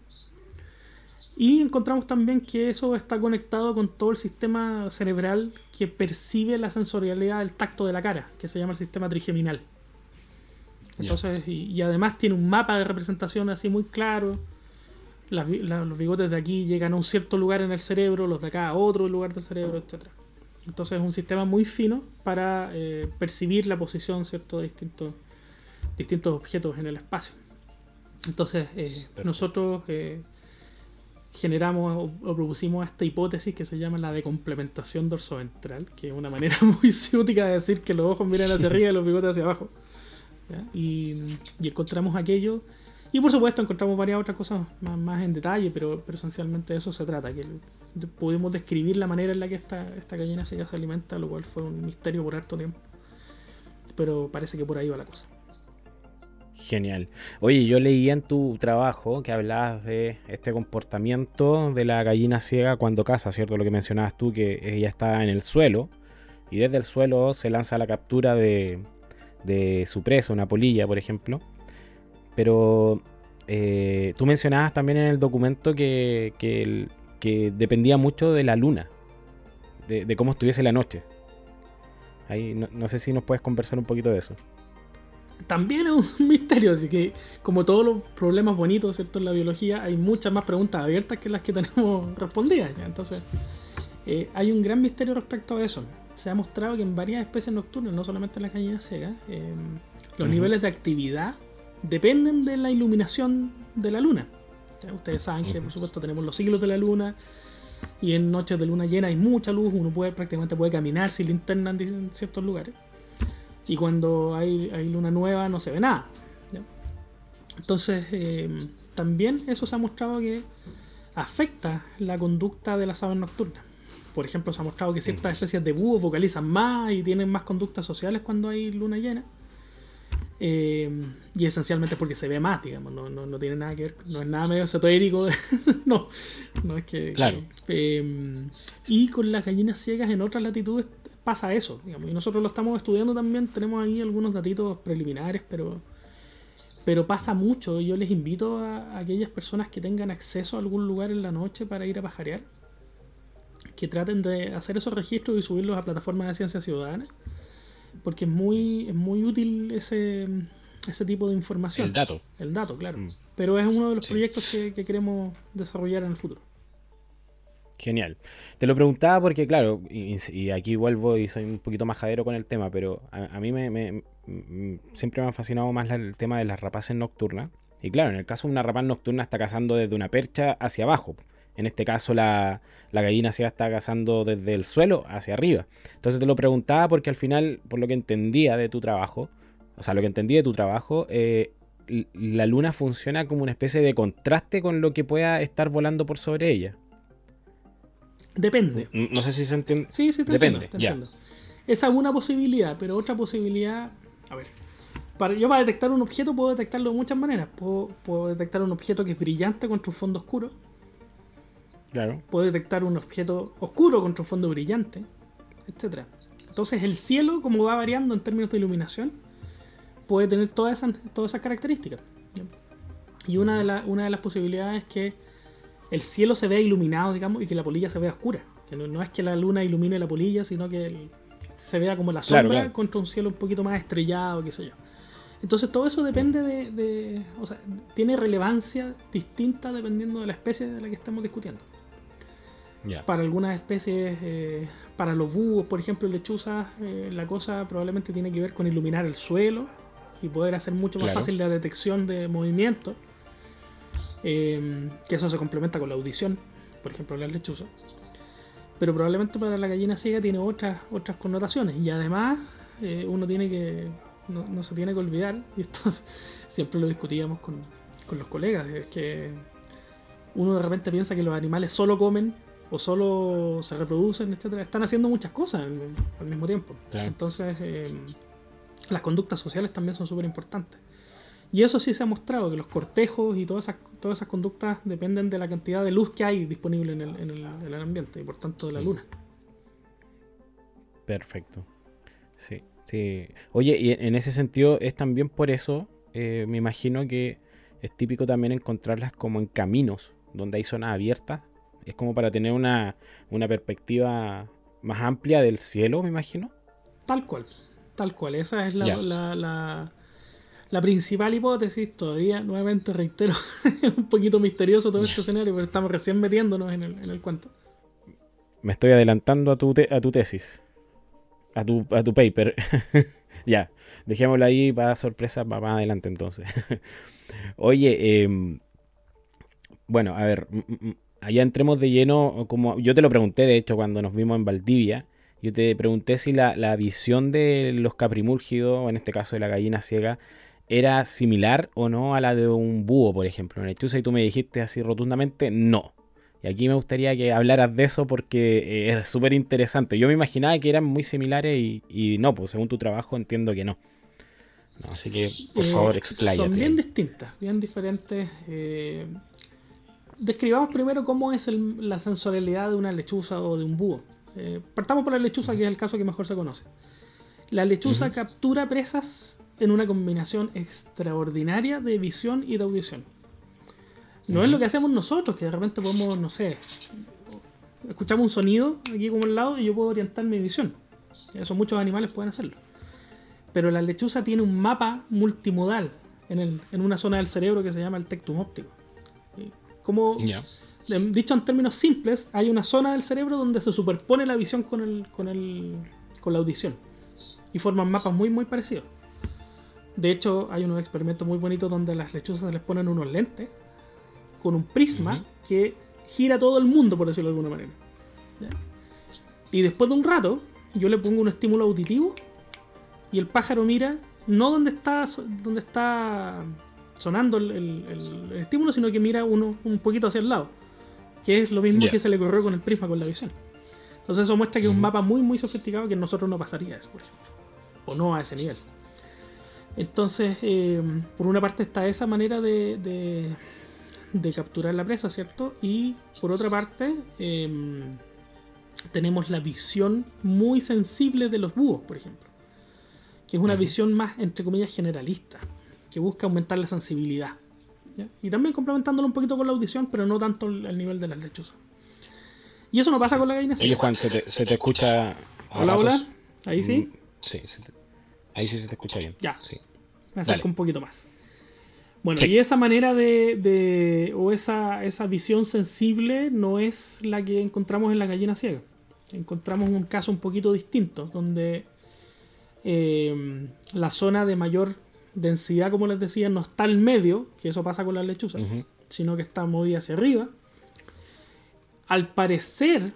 Y encontramos también que eso está conectado con todo el sistema cerebral que percibe la sensorialidad del tacto de la cara, que se llama el sistema trigeminal. Entonces, y, además tiene un mapa de representación así muy claro. Los bigotes de aquí llegan a un cierto lugar en el cerebro, los de acá a otro lugar del cerebro, etc. Entonces es un sistema muy fino para eh, percibir la posición ¿cierto? de distintos, distintos objetos en el espacio. Entonces, eh, nosotros eh, generamos o, propusimos esta hipótesis que se llama la de complementación dorsoventral, que es una manera (laughs) muy ciútica de decir que los ojos miran hacia (laughs) arriba y los bigotes hacia abajo. Y, encontramos aquello. Y por supuesto encontramos varias otras cosas más, en detalle, pero, esencialmente de eso se trata, que pudimos describir la manera en la que esta, esta gallina se alimenta, lo cual fue un misterio por harto tiempo. Pero parece que por ahí va la cosa. Genial. Oye, yo leía en tu trabajo que hablabas de este comportamiento de la gallina ciega cuando caza, ¿cierto? Lo que mencionabas tú, que ella está en el suelo y desde el suelo se lanza la captura de, su presa, una polilla, por ejemplo. Pero eh, tú mencionabas también en el documento que, que, dependía mucho de la luna, de, cómo estuviese la noche. Ahí no sé si nos puedes conversar un poquito de eso también es un (laughs) misterio, así que como todos los problemas bonitos, ¿cierto? En la biología hay muchas más preguntas abiertas que las que (laughs) tenemos respondidas. Entonces, eh, hay un gran misterio respecto a eso. se ha mostrado que en varias especies nocturnas, no solamente en las gallinas ciegas, eh, los niveles de actividad dependen de la iluminación de la luna. Ustedes saben que, por supuesto, tenemos los ciclos de la luna y en noches de luna llena hay mucha luz, uno puede prácticamente puede caminar sin linterna en ciertos lugares. Y cuando hay, hay luna nueva no se ve nada. Entonces, eh, también eso se ha mostrado que afecta la conducta de las aves nocturnas. Por ejemplo, se ha mostrado que ciertas especies de búhos vocalizan más y tienen más conductas sociales cuando hay luna llena. Eh, y esencialmente porque se ve más, digamos, no, no, tiene nada que ver, no es nada medio esotérico, (laughs) no, no es que... Claro. Eh, y con las gallinas ciegas en otras latitudes pasa eso, digamos, y nosotros lo estamos estudiando también, tenemos ahí algunos datitos preliminares, pero, pero pasa mucho, yo les invito a, aquellas personas que tengan acceso a algún lugar en la noche para ir a pajarear, que traten de hacer esos registros y subirlos a plataformas de ciencia ciudadana porque es muy, es muy útil ese, ese tipo de información. El dato. El dato, claro. Mm. Pero es uno de los proyectos que, queremos desarrollar en el futuro. Genial. Te lo preguntaba porque, claro, y, aquí vuelvo y soy un poquito majadero con el tema, pero a, mí me, siempre me ha fascinado más el tema de las rapaces nocturnas. Y claro, en el caso de una rapaz nocturna está cazando desde una percha hacia abajo. En este caso la, gallina se está cazando desde el suelo hacia arriba. Entonces te lo preguntaba porque al final, por lo que entendía de tu trabajo, o sea, lo que entendí de tu trabajo, eh, la luna funciona como una especie de contraste con lo que pueda estar volando por sobre ella. Depende. No, sé si se entiende. Sí, sí, te Depende. Entiendo, Esa es una posibilidad, pero otra posibilidad. A ver. Para, yo para detectar un objeto puedo detectarlo de muchas maneras. Puedo, puedo detectar un objeto que es brillante contra un fondo oscuro Claro. Puedo detectar un objeto oscuro contra un fondo brillante, etc. Entonces el cielo, como va variando en términos de iluminación, puede tener todas esas, todas esas características. Y una de, una de las posibilidades es que el cielo se vea iluminado, digamos, y que la polilla se vea oscura. Que no, es que la luna ilumine la polilla, sino que se vea como la sombra contra un cielo un poquito más estrellado, qué sé yo. Entonces todo eso depende de, o sea, tiene relevancia distinta dependiendo de la especie de la que estamos discutiendo. Para algunas especies, eh, para los búhos, por ejemplo, lechuzas, eh, la cosa probablemente tiene que ver con iluminar el suelo y poder hacer mucho más fácil la detección de movimiento. Em, que eso se complementa con la audición, por ejemplo, las lechuzas. Pero probablemente para la gallina ciega tiene otras, otras connotaciones. Y además, eh, uno tiene que. No, no, se tiene que olvidar, (laughs) y esto siempre lo discutíamos con, con los colegas, es que uno de repente piensa que los animales solo comen o solo se reproducen, etcétera, están haciendo muchas cosas al, mismo tiempo. Entonces, eh, las conductas sociales también son súper importantes. Y eso sí se ha mostrado, que los cortejos y todas esas, todas esas conductas dependen de la cantidad de luz que hay disponible en el, en el, ambiente y por tanto de la luna. Perfecto. Sí, sí. Oye, y en ese sentido es también por eso, eh, me imagino que es típico también encontrarlas como en caminos, donde hay zonas abiertas es como para tener una, perspectiva más amplia del cielo, me imagino. Tal cual, tal cual. Esa es la, la, principal hipótesis. Todavía, nuevamente reitero, es (laughs) un poquito misterioso todo este escenario, pero estamos recién metiéndonos en el, en el cuento. Me estoy adelantando a tu, a tu tesis, a tu, a tu paper. (laughs) ya, dejémoslo ahí para sorpresa para más adelante entonces. (laughs) Oye, em, bueno, a ver, allá entremos de lleno, como yo te lo pregunté de hecho cuando nos vimos en Valdivia, yo te pregunté si la, visión de los caprimúrgidos, o en este caso de la gallina ciega, era similar o no a la de un búho, por ejemplo, en lechuza, y tú me dijiste así rotundamente no. Y aquí me gustaría que hablaras de eso porque eh, es súper interesante. Yo me imaginaba que eran muy similares y, no, pues según tu trabajo entiendo que no. así que, por eh, favor, expláyate. Son bien distintas, bien diferentes. Eh, describamos primero cómo es la sensorialidad de una lechuza o de un búho. Eh, partamos por la lechuza, que es el caso que mejor se conoce. La lechuza captura presas en una combinación extraordinaria de visión y de audición. No es lo que hacemos nosotros, que de repente podemos, no sé, escuchamos un sonido aquí como al lado y yo puedo orientar mi visión. Eso muchos animales pueden hacerlo. Pero la lechuza tiene un mapa multimodal en, en una zona del cerebro que se llama el tectum óptico. Como, dicho en términos simples, hay una zona del cerebro donde se superpone la visión con el, con el, con la audición. Y forman mapas muy, muy parecidos. De hecho, hay unos experimentos muy bonitos donde a las lechuzas les ponen unos lentes con un prisma que gira todo el mundo, por decirlo de alguna manera. Y después de un rato, yo le pongo un estímulo auditivo y el pájaro mira no donde está, donde está sonando el, estímulo, sino que mira uno un poquito hacia el lado. Que es lo mismo que se le corrió con el prisma con la visión. Entonces eso muestra que es un mapa muy muy sofisticado que nosotros no pasaría eso, por ejemplo. O no a ese nivel. Entonces, eh, por una parte está esa manera de, de, capturar la presa, ¿cierto? Y por otra parte, em, tenemos la visión muy sensible de los búhos, por ejemplo. Que es una visión más, entre comillas, generalista, que busca aumentar la sensibilidad. Y también complementándolo un poquito con la audición, pero no tanto al nivel de las lechuzas. Y eso no pasa con la gallina Oye, Juan, se te, se te escucha. Hola, hola. Ahí sí. Mm, sí, ahí sí se te escucha bien. Ya. Sí. Me acerco un poquito más. Bueno, y esa manera de, o esa, esa visión sensible no es la que encontramos en la gallina ciega. Encontramos un caso un poquito distinto, donde eh, la zona de mayor densidad, como les decía, no está al medio, que eso pasa con las lechuzas, sino que está movida hacia arriba. Al parecer,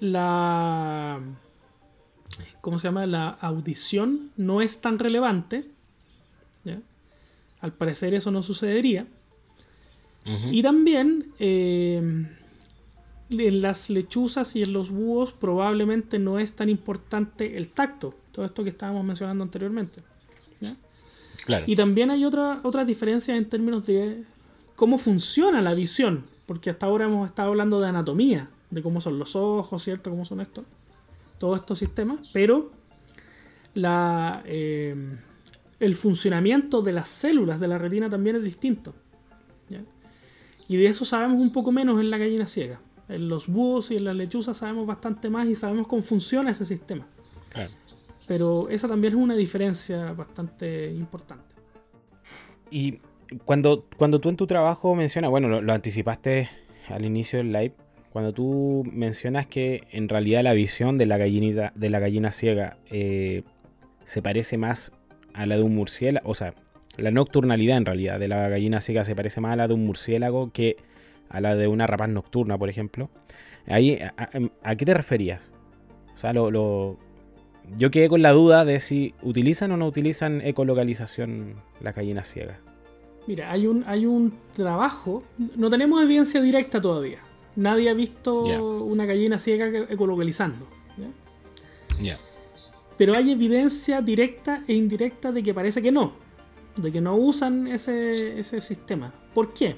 la. ¿Cómo se llama? La audición no es tan relevante al parecer eso no sucedería. Y también eh, en las lechuzas y en los búhos probablemente no es tan importante el tacto. Todo esto que estábamos mencionando anteriormente. Y también hay otra, otras diferencias en términos de cómo funciona la visión. Porque hasta ahora hemos estado hablando de anatomía, de cómo son los ojos, ¿cierto? Cómo son estos, todos estos sistemas. Pero la, eh, el funcionamiento de las células de la retina también es distinto. Y de eso sabemos un poco menos en la gallina ciega. En los búhos y en las lechuzas sabemos bastante más y sabemos cómo funciona ese sistema. Pero esa también es una diferencia bastante importante. Y cuando, cuando tú en tu trabajo mencionas, bueno, lo, anticipaste al inicio del live, cuando tú mencionas que en realidad la visión de la gallinita, de la gallina ciega eh, se parece más a la de un murciélago, o sea, la nocturnalidad en realidad de la gallina ciega se parece más a la de un murciélago que a la de una rapaz nocturna, por ejemplo. Ahí, ¿a, qué te referías? O sea, lo, yo quedé con la duda de si utilizan o no utilizan ecolocalización las gallinas ciegas. Mira, hay un, hay un trabajo, no tenemos evidencia directa todavía. Nadie ha visto una gallina ciega ecolocalizando. ¿ya? Pero hay evidencia directa e indirecta de que parece que no. De que no usan ese, sistema. ¿Por qué?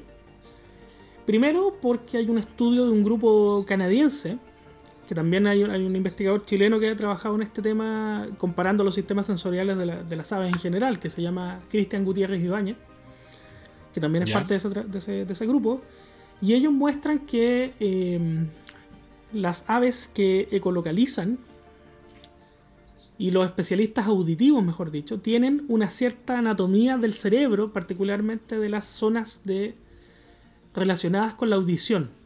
Primero porque hay un estudio de un grupo canadiense, que también hay un, investigador chileno que ha trabajado en este tema comparando los sistemas sensoriales de, las aves en general, que se llama Cristian Gutiérrez Ibáñez, que también es parte de ese, grupo. Y ellos muestran que eh, las aves que ecolocalizan y los especialistas auditivos, mejor dicho, tienen una cierta anatomía del cerebro, particularmente de las zonas de, relacionadas con la audición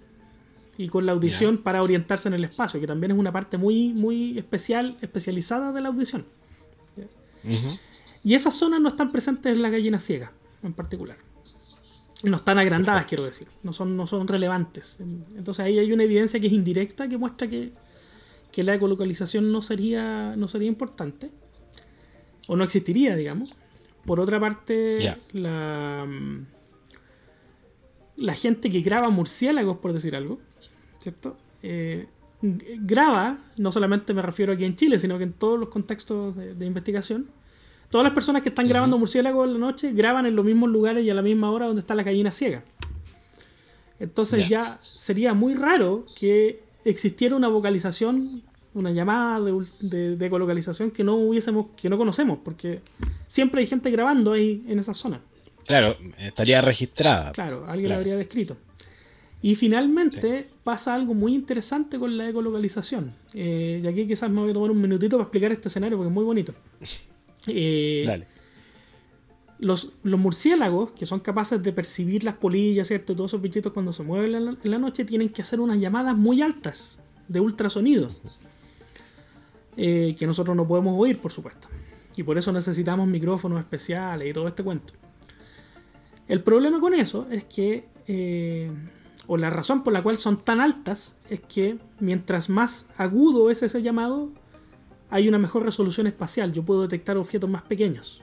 y con la audición para orientarse en el espacio, que también es una parte muy, muy especial, especializada de la audición. Y esas zonas no están presentes en la gallina ciega, en particular. No están agrandadas, quiero decir. No son, no son relevantes. Entonces ahí hay una evidencia que es indirecta que muestra que que la ecolocalización no sería, no sería importante, o no existiría, digamos. Por otra parte, la, la gente que graba murciélagos, por decir algo, ¿cierto? Eh, graba, no solamente me refiero aquí en Chile, sino que en todos los contextos de, investigación, todas las personas que están grabando murciélagos en la noche graban en los mismos lugares y a la misma hora donde está la gallina ciega. Entonces ya sería muy raro que existiera una vocalización, una llamada de, de, ecolocalización que no hubiésemos, que no conocemos, porque siempre hay gente grabando ahí en esa zona. Claro, estaría registrada. Claro, alguien la habría descrito. Y finalmente pasa algo muy interesante con la ecolocalización. Eh, y aquí quizás me voy a tomar un minutito para explicar este escenario porque es muy bonito. (laughs) Eh, Dale. Los, los, murciélagos, que son capaces de percibir las polillas, ¿cierto? Todos esos bichitos cuando se mueven en la, noche, tienen que hacer unas llamadas muy altas de ultrasonido. eh, que nosotros no podemos oír, por supuesto. Y por eso necesitamos micrófonos especiales y todo este cuento. El problema con eso es que, eh, o la razón por la cual son tan altas, es que mientras más agudo es ese llamado, hay una mejor resolución espacial. Yo puedo detectar objetos más pequeños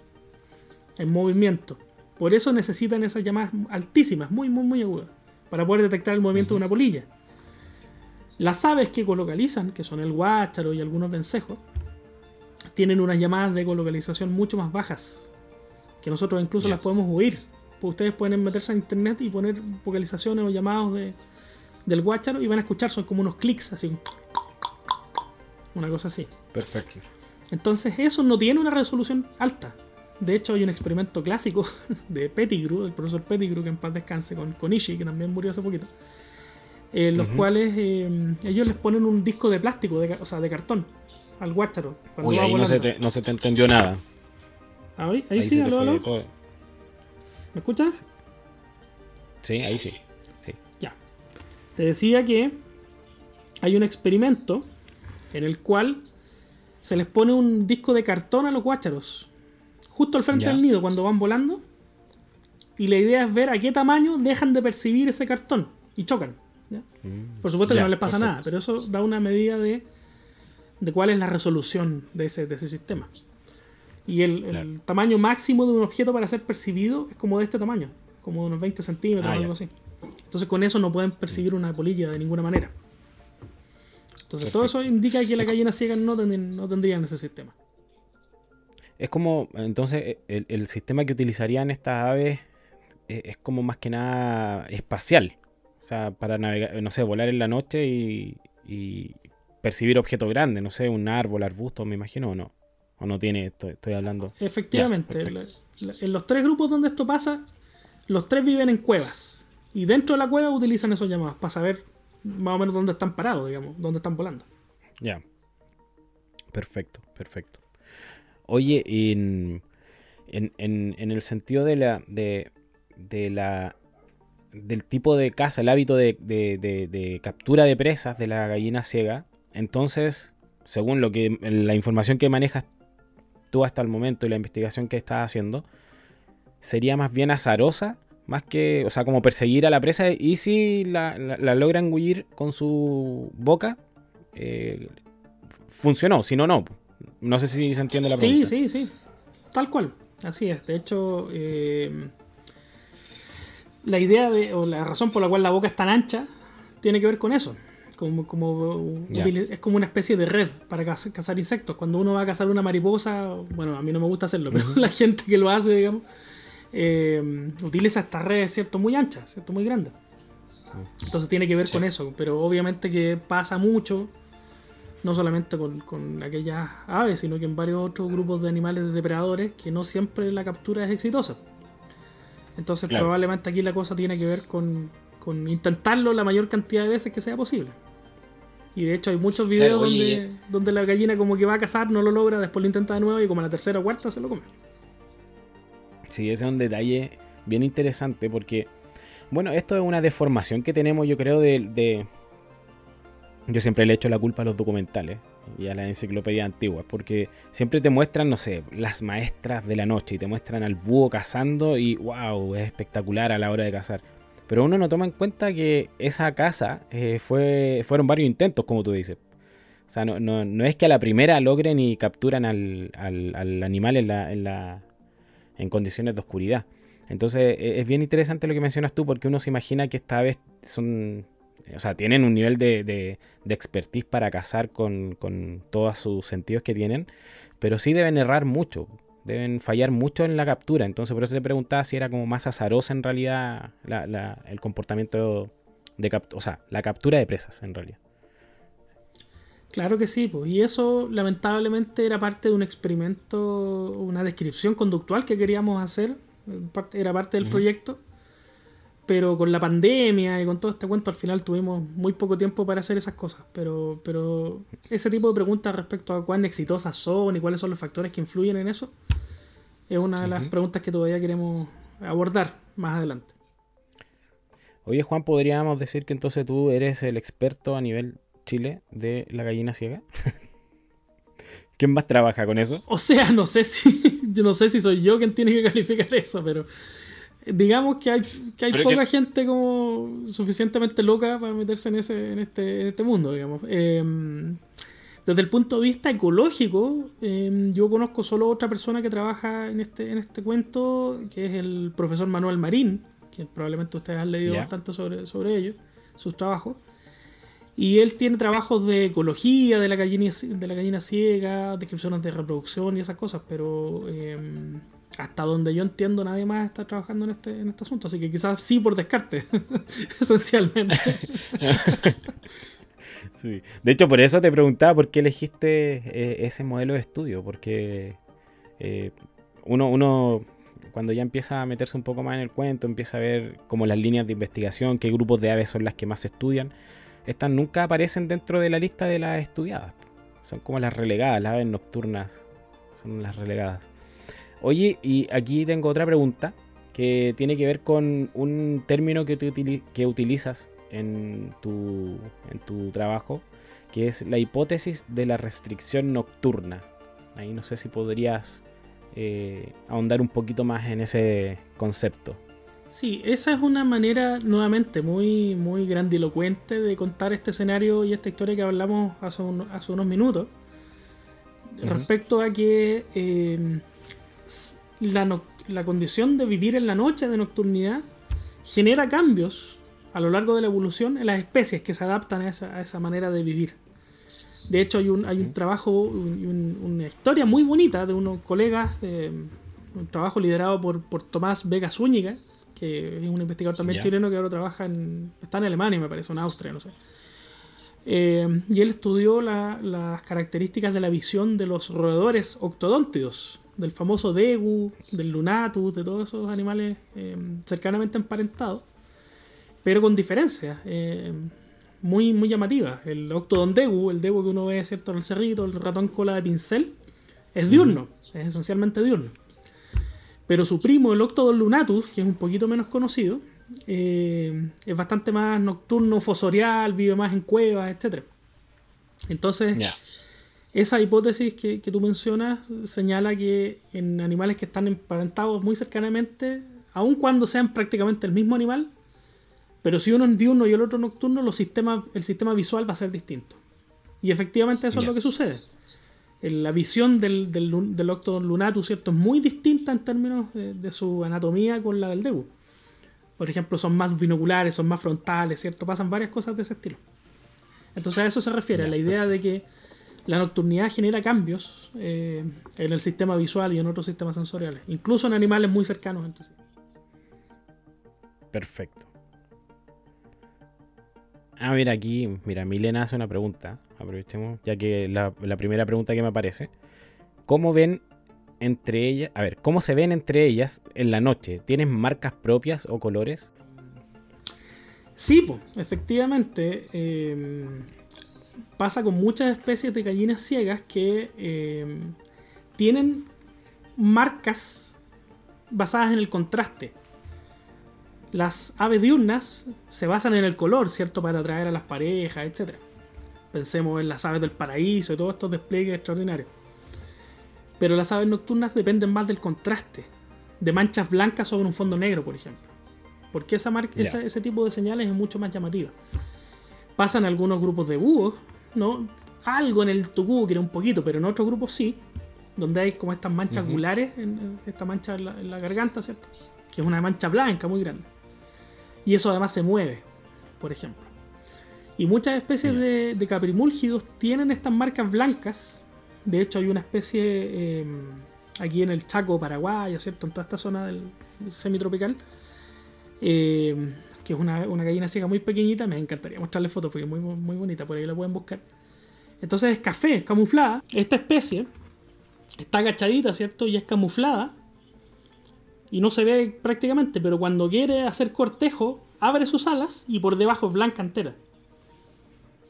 en movimiento. Por eso necesitan esas llamadas altísimas, muy, muy, muy agudas, para poder detectar el movimiento de una polilla. Las aves que colocalizan, que son el guácharo y algunos vencejos, tienen unas llamadas de colocalización mucho más bajas, que nosotros incluso las podemos oír. Pues ustedes pueden meterse a internet y poner vocalizaciones o llamados de, del guácharo y van a escuchar, son como unos clics, así. Una cosa así. Perfecto. Entonces eso no tiene una resolución alta. De hecho, hay un experimento clásico (laughs) de Pettigrew, el profesor Pettigrew, que en paz descanse, con, con Ishii, que también murió hace poquito. En los cuales eh, ellos les ponen un disco de plástico, de, o sea, de cartón, al guácharo. Uy, ahí no se, te, no se, te, entendió nada. Ahí, ahí, ahí sí, aló, aló. ¿Me escuchas? Sí, ahí sí. sí. Ya. Te decía que hay un experimento en el cual se les pone un disco de cartón a los guácharos justo al frente del nido cuando van volando. Y la idea es ver a qué tamaño dejan de percibir ese cartón y chocan. Mm. Por supuesto que no les pasa nada, pero eso da una medida de, de cuál es la resolución de ese, de ese sistema. Y el, tamaño máximo de un objeto para ser percibido es como de este tamaño, como de unos 20 centímetros o ah, algo así. Entonces con eso no pueden percibir una polilla de ninguna manera. Entonces todo eso indica que la gallina ciega no, no tendrían ese sistema. Es como, entonces, el, sistema que utilizarían estas aves e, es, como más que nada espacial. O sea, para navegar, no sé, volar en la noche y, percibir objetos grandes, no sé, un árbol, arbusto, me imagino, o no. O no tiene, esto, estoy hablando. Efectivamente, en los tres grupos donde esto pasa, los tres viven en cuevas. Y dentro de la cueva utilizan esos llamados para saber más o menos dónde están parados, digamos, dónde están volando. Ya. Perfecto, perfecto. Oye, en, en, el sentido de la, de, la, del tipo de caza, el hábito de, captura de presas de la gallina ciega, entonces, según lo que la información que manejas tú hasta el momento y la investigación que estás haciendo, sería más bien azarosa, más que, o sea, como perseguir a la presa y si la, la, logran engullir con su boca, eh, funcionó, si no, no. No sé si se entiende la pregunta. Sí, sí, sí. Tal cual. Así es. De hecho, eh, la idea de, o la razón por la cual la boca es tan ancha tiene que ver con eso. Como, como es como una especie de red para cazar, insectos. Cuando uno va a cazar una mariposa, bueno, a mí no me gusta hacerlo, pero (laughs) la gente que lo hace, digamos, eh, utiliza esta red, ¿cierto? Muy ancha, ¿cierto? Muy grande. Entonces tiene que ver con eso, pero obviamente que pasa mucho no solamente con, aquellas aves, sino que en varios otros grupos de animales depredadores que no siempre la captura es exitosa. Entonces probablemente aquí la cosa tiene que ver con, intentarlo la mayor cantidad de veces que sea posible. Y de hecho hay muchos videos donde, donde la gallina como que va a cazar, no lo logra, después lo intenta de nuevo y como a la tercera o cuarta se lo come. Sí, ese es un detalle bien interesante porque, bueno, esto es una deformación que tenemos yo creo de yo siempre le echo la culpa a los documentales y a las enciclopedias antiguas, porque siempre te muestran, no sé, las maestras de la noche y te muestran al búho cazando y wow, es espectacular a la hora de cazar. Pero uno no toma en cuenta que esa caza eh, fue, fueron varios intentos, como tú dices. O sea, no, no, es que a la primera logren y capturan al, al, animal en, la, en, la, en condiciones de oscuridad. Entonces e, es bien interesante lo que mencionas tú, porque uno se imagina que esta vez son o sea, tienen un nivel de, de, expertise para cazar con, todos sus sentidos que tienen, pero sí deben errar mucho, deben fallar mucho en la captura. Entonces, por eso te preguntaba si era como más azarosa en realidad el comportamiento de o sea, la captura de presas en realidad. Claro que sí, pues. y eso lamentablemente era parte de un experimento, una descripción conductual que queríamos hacer, era parte del proyecto pero con la pandemia y con todo este cuento al final tuvimos muy poco tiempo para hacer esas cosas. Pero, pero ese tipo de preguntas respecto a cuán exitosas son y cuáles son los factores que influyen en eso es una de las preguntas que todavía queremos abordar más adelante. Oye Juan, ¿podríamos decir que entonces tú eres el experto a nivel Chile de la gallina ciega? (laughs) ¿Quién más trabaja con eso? O sea, no sé si. (laughs) Yo no sé si soy yo quien tiene que calificar eso, pero. Digamos que hay, que hay poca gente como suficientemente loca para meterse en ese, en este, en este mundo, digamos. Em, desde el punto de vista ecológico, em, yo conozco solo otra persona que trabaja en este, en este cuento, que es el profesor Manuel Marín, que probablemente ustedes han leído bastante sobre, sobre ello, sus trabajos. Y él tiene trabajos de ecología de la gallina, de la gallina ciega, descripciones de reproducción y esas cosas, pero em, hasta donde yo entiendo nadie más está trabajando en este, en este asunto, así que quizás sí por descarte, (laughs) esencialmente. (laughs) sí. De hecho, por eso te preguntaba por qué elegiste eh, ese modelo de estudio, porque eh, uno, uno cuando ya empieza a meterse un poco más en el cuento, empieza a ver como las líneas de investigación, qué grupos de aves son las que más estudian estas nunca aparecen dentro de la lista de las estudiadas. Son como las relegadas, las aves nocturnas son las relegadas. Oye, y aquí tengo otra pregunta que tiene que ver con un término que, que utilizas en tu, en tu trabajo, que es la hipótesis de la restricción nocturna. Ahí no sé si podrías eh, ahondar un poquito más en ese concepto. Sí, esa es una manera nuevamente muy, muy grandilocuente de contar este escenario y esta historia que hablamos hace, unos minutos. Respecto a que em, la, condición de vivir en la noche de nocturnidad genera cambios a lo largo de la evolución en las especies que se adaptan a esa, manera de vivir. De hecho, hay un, hay un trabajo, una historia muy bonita de unos colegas, un trabajo liderado por, por Tomás Vega Zúñiga, que es un investigador también chileno que ahora trabaja en. está en Alemania, me parece, en Austria, no sé. Eh, y él estudió las características de la visión de los roedores octodóntidos, del famoso Degu, del Lunatus, de todos esos animales eh, cercanamente emparentados, pero con diferencias eh, muy, muy llamativas. El Octodon Degu, el Degu que uno ve ¿cierto? en el cerrito, el ratón cola de pincel, es diurno, es esencialmente diurno. Pero su primo, el Octodon lunatus, que es un poquito menos conocido, eh, es bastante más nocturno, fosorial, vive más en cuevas, etc. Entonces, esa hipótesis que, tú mencionas señala que en animales que están emparentados muy cercanamente, aun cuando sean prácticamente el mismo animal, pero si uno es diurno y el otro nocturno, los sistemas, el sistema visual va a ser distinto. Y efectivamente eso es lo que sucede la visión del, del, del Octodon lunatus, ¿cierto? Es muy distinta en términos de, su anatomía con la del Debu. Por ejemplo, son más binoculares, son más frontales, ¿cierto? Pasan varias cosas de ese estilo. Entonces a eso se refiere, a la idea de que la nocturnidad genera cambios eh, en el sistema visual y en otros sistemas sensoriales, incluso en animales muy cercanos entre sí. Perfecto. Ah, mira, aquí, mira, Milena hace una pregunta aprovechemos, ya que la, primera pregunta que me aparece, ¿cómo ven entre ellas, a ver, cómo se ven entre ellas en la noche? ¿Tienen marcas propias o colores? Sí, pues, efectivamente. Em, pasa con muchas especies de gallinas ciegas que em, tienen marcas basadas en el contraste. Las aves diurnas se basan en el color, ¿cierto? Para atraer a las parejas, etcétera. Pensemos en las aves del paraíso y todos estos despliegues extraordinarios. Pero las aves nocturnas dependen más del contraste, de manchas blancas sobre un fondo negro, por ejemplo. Porque esa marca, ese tipo de señales es mucho más llamativa. Pasan algunos grupos de búhos, ¿no? Algo en el tucú tiene un poquito, pero en otros grupos sí, donde hay como estas manchas gulares, en, esta mancha en la, en la garganta, ¿cierto? Que es una mancha blanca muy grande. Y eso además se mueve, por ejemplo. Y muchas especies de, caprimúlgidos tienen estas marcas blancas. De hecho, hay una especie em, aquí en el Chaco, Paraguay, ¿cierto? En toda esta zona del semitropical. Em, que es una, gallina ciega muy pequeñita. Me encantaría mostrarle fotos porque es muy, muy bonita. Por ahí la pueden buscar. Entonces es café, es camuflada. Esta especie está agachadita, ¿cierto? Y es camuflada. Y no se ve prácticamente, pero cuando quiere hacer cortejo, abre sus alas y por debajo es blanca entera.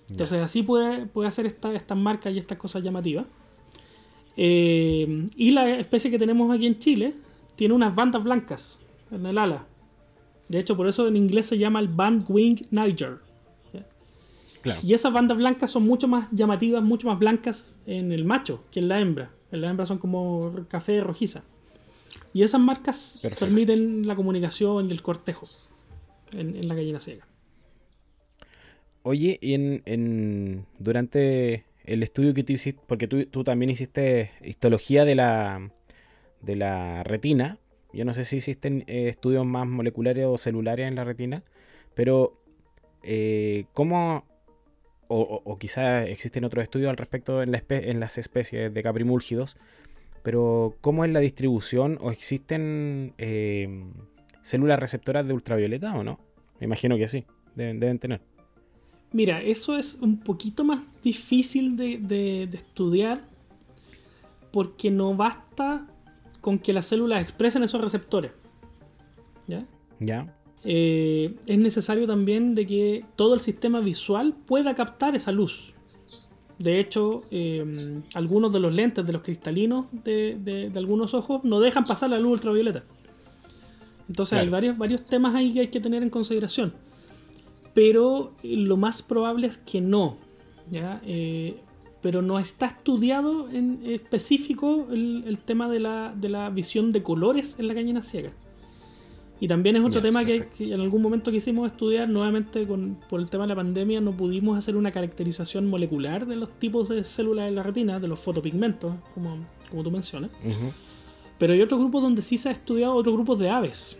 Entonces así puede, puede hacer estas marcas y estas cosas llamativas. Eh, y la especie que tenemos aquí en Chile tiene unas bandas blancas en el ala. De hecho, por eso en inglés se llama el Band Wing Niger. Y esas bandas blancas son mucho más llamativas, mucho más blancas en el macho que en la hembra. En la hembra son como café rojiza. Y esas marcas permiten la comunicación y el cortejo en, la gallina ciega. Oye, y en, durante el estudio que tú hiciste, porque tú, también hiciste histología de la, de la retina, yo no sé si existen eh, estudios más moleculares o celulares en la retina, pero eh, ¿cómo, o, quizás existen otros estudios al respecto en, las especies de caprimúlgidos, pero ¿cómo es la distribución o existen eh, células receptoras de ultravioleta o no? Me imagino que sí, deben, tener. Mira, eso es un poquito más difícil de, estudiar porque no basta con que las células expresen esos receptores. ¿Ya? Ya. Eh, es necesario también de que todo el sistema visual pueda captar esa luz. De hecho, eh, algunos de los lentes de los cristalinos de, algunos ojos no dejan pasar la luz ultravioleta. Entonces hay varios, varios temas ahí que hay que tener en consideración. Pero eh, lo más probable es que no. Pero no está estudiado en específico el, tema de la, de la, visión de colores en la cañina ciega. Y también es otro tema que, en algún momento quisimos estudiar, nuevamente con, por el tema de la pandemia no pudimos hacer una caracterización molecular de los tipos de células en la retina, de los fotopigmentos, como, como tú mencionas. Pero hay otros grupos donde sí se ha estudiado otros grupos de aves.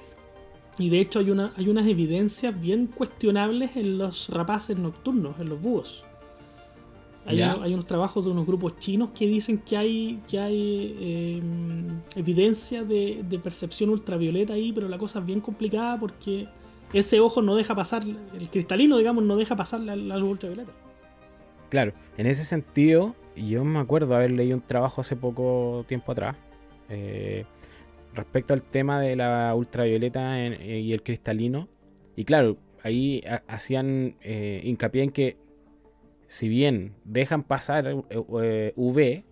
Y de hecho hay, una, hay unas evidencias bien cuestionables en los rapaces nocturnos, en los búhos. Hay, unos trabajos de unos grupos chinos que dicen que hay, que hay em, evidencia de, percepción ultravioleta ahí, pero la cosa es bien complicada porque ese ojo no deja pasar, el cristalino, digamos, no deja pasar la, luz ultravioleta. Claro, en ese sentido, yo me acuerdo haber leído un trabajo hace poco tiempo atrás eh, respecto al tema de la ultravioleta eh, y el cristalino. Y claro, ahí hacían eh, hincapié en que si bien dejan pasar eh, eh, V,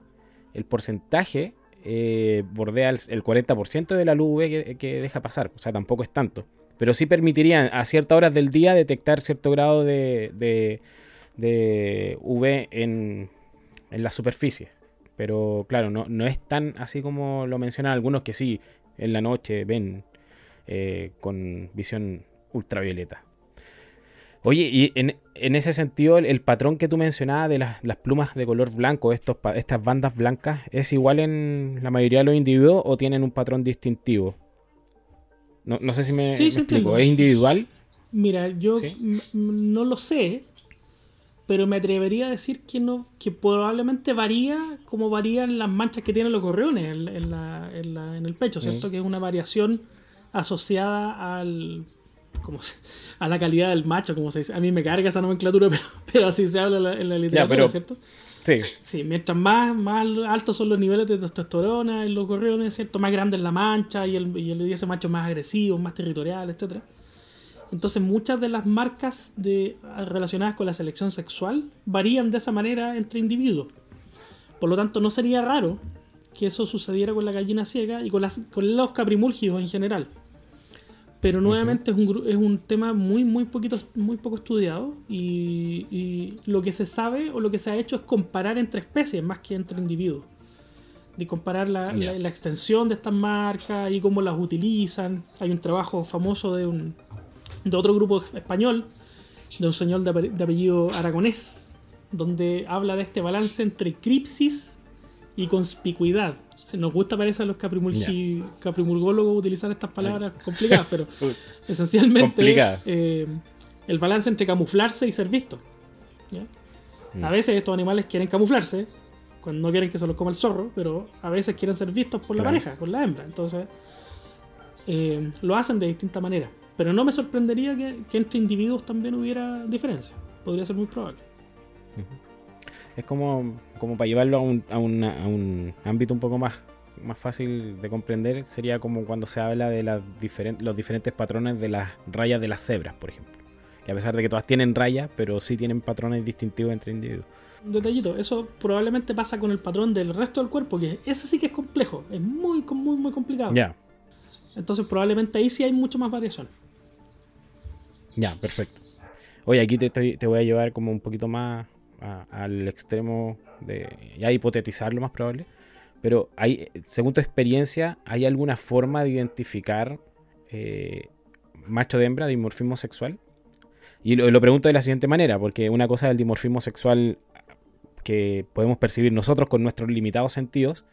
el porcentaje eh, bordea el, 40% de la luz UV que, deja pasar. O sea, tampoco es tanto. Pero sí permitirían a ciertas horas del día detectar cierto grado de, de, UV en, la superficie. Pero claro, no, es tan así como lo mencionan algunos que sí, en la noche ven con visión ultravioleta. Oye, y en, ese sentido, el, patrón que tú mencionabas de las, plumas de color blanco, estos, estas bandas blancas, ¿es igual en la mayoría de los individuos o tienen un patrón distintivo? No, sé si me, explico. ¿Es individual? Mira, yo no lo sé, pero me atrevería a decir que no que probablemente varía como varían las manchas que tienen los gorriones en, en el pecho, ¿cierto? Mm. Que es una variación asociada al como a la calidad del macho, como se dice. A mí me carga esa nomenclatura, (laughs) pero, así se habla en la, literatura, ¿cierto? Sí. Sí, mientras más, más altos son los niveles de testosterona en los gorriones, ¿cierto? Más grande es la mancha y el, y el ese macho más agresivo, más territorial, etc. Entonces muchas de las marcas de, relacionadas con la selección sexual varían de esa manera entre individuos. Por lo tanto, no sería raro que eso sucediera con la gallina ciega y con, las, con los caprimulgios en general. Pero nuevamente es, un, es un tema muy, muy, poquito, muy poco estudiado y, lo que se sabe o lo que se ha hecho es comparar entre especies más que entre individuos. De comparar la, la, extensión de estas marcas y cómo las utilizan. Hay un trabajo famoso de, un, de otro grupo español, de un señor de, de apellido aragonés, donde habla de este balance entre cripsis y conspicuidad. Nos gusta parece a los caprimulgólogos utilizar estas palabras complicadas, pero (laughs) esencialmente es eh, el balance entre camuflarse y ser visto. Mm. A veces estos animales quieren camuflarse, cuando no quieren que se los coma el zorro, pero a veces quieren ser vistos por la pareja, por la hembra. Entonces, eh, lo hacen de distinta manera. Pero no me sorprendería que, entre individuos también hubiera diferencia. Podría ser muy probable. Es como, como para llevarlo a un, a, un ámbito un poco más, más fácil de comprender, sería como cuando se habla de las los diferentes patrones de las rayas de las cebras, por ejemplo. Que a pesar de que todas tienen rayas, pero sí tienen patrones distintivos entre individuos. Detallito, eso probablemente pasa con el patrón del resto del cuerpo, que ese sí que es complejo, es muy, muy, muy complicado. Ya. Entonces probablemente ahí sí hay mucho más variación. Ya, perfecto. Oye, aquí te, te voy a llevar como un poquito más al extremo de ya hipotetizar lo más probable. Pero hay, según tu experiencia, ¿hay alguna forma de identificar eh, macho de hembra, dimorfismo sexual? Y lo, lo, pregunto de la siguiente manera, porque una cosa es el dimorfismo sexual que podemos percibir nosotros con nuestros limitados sentidos,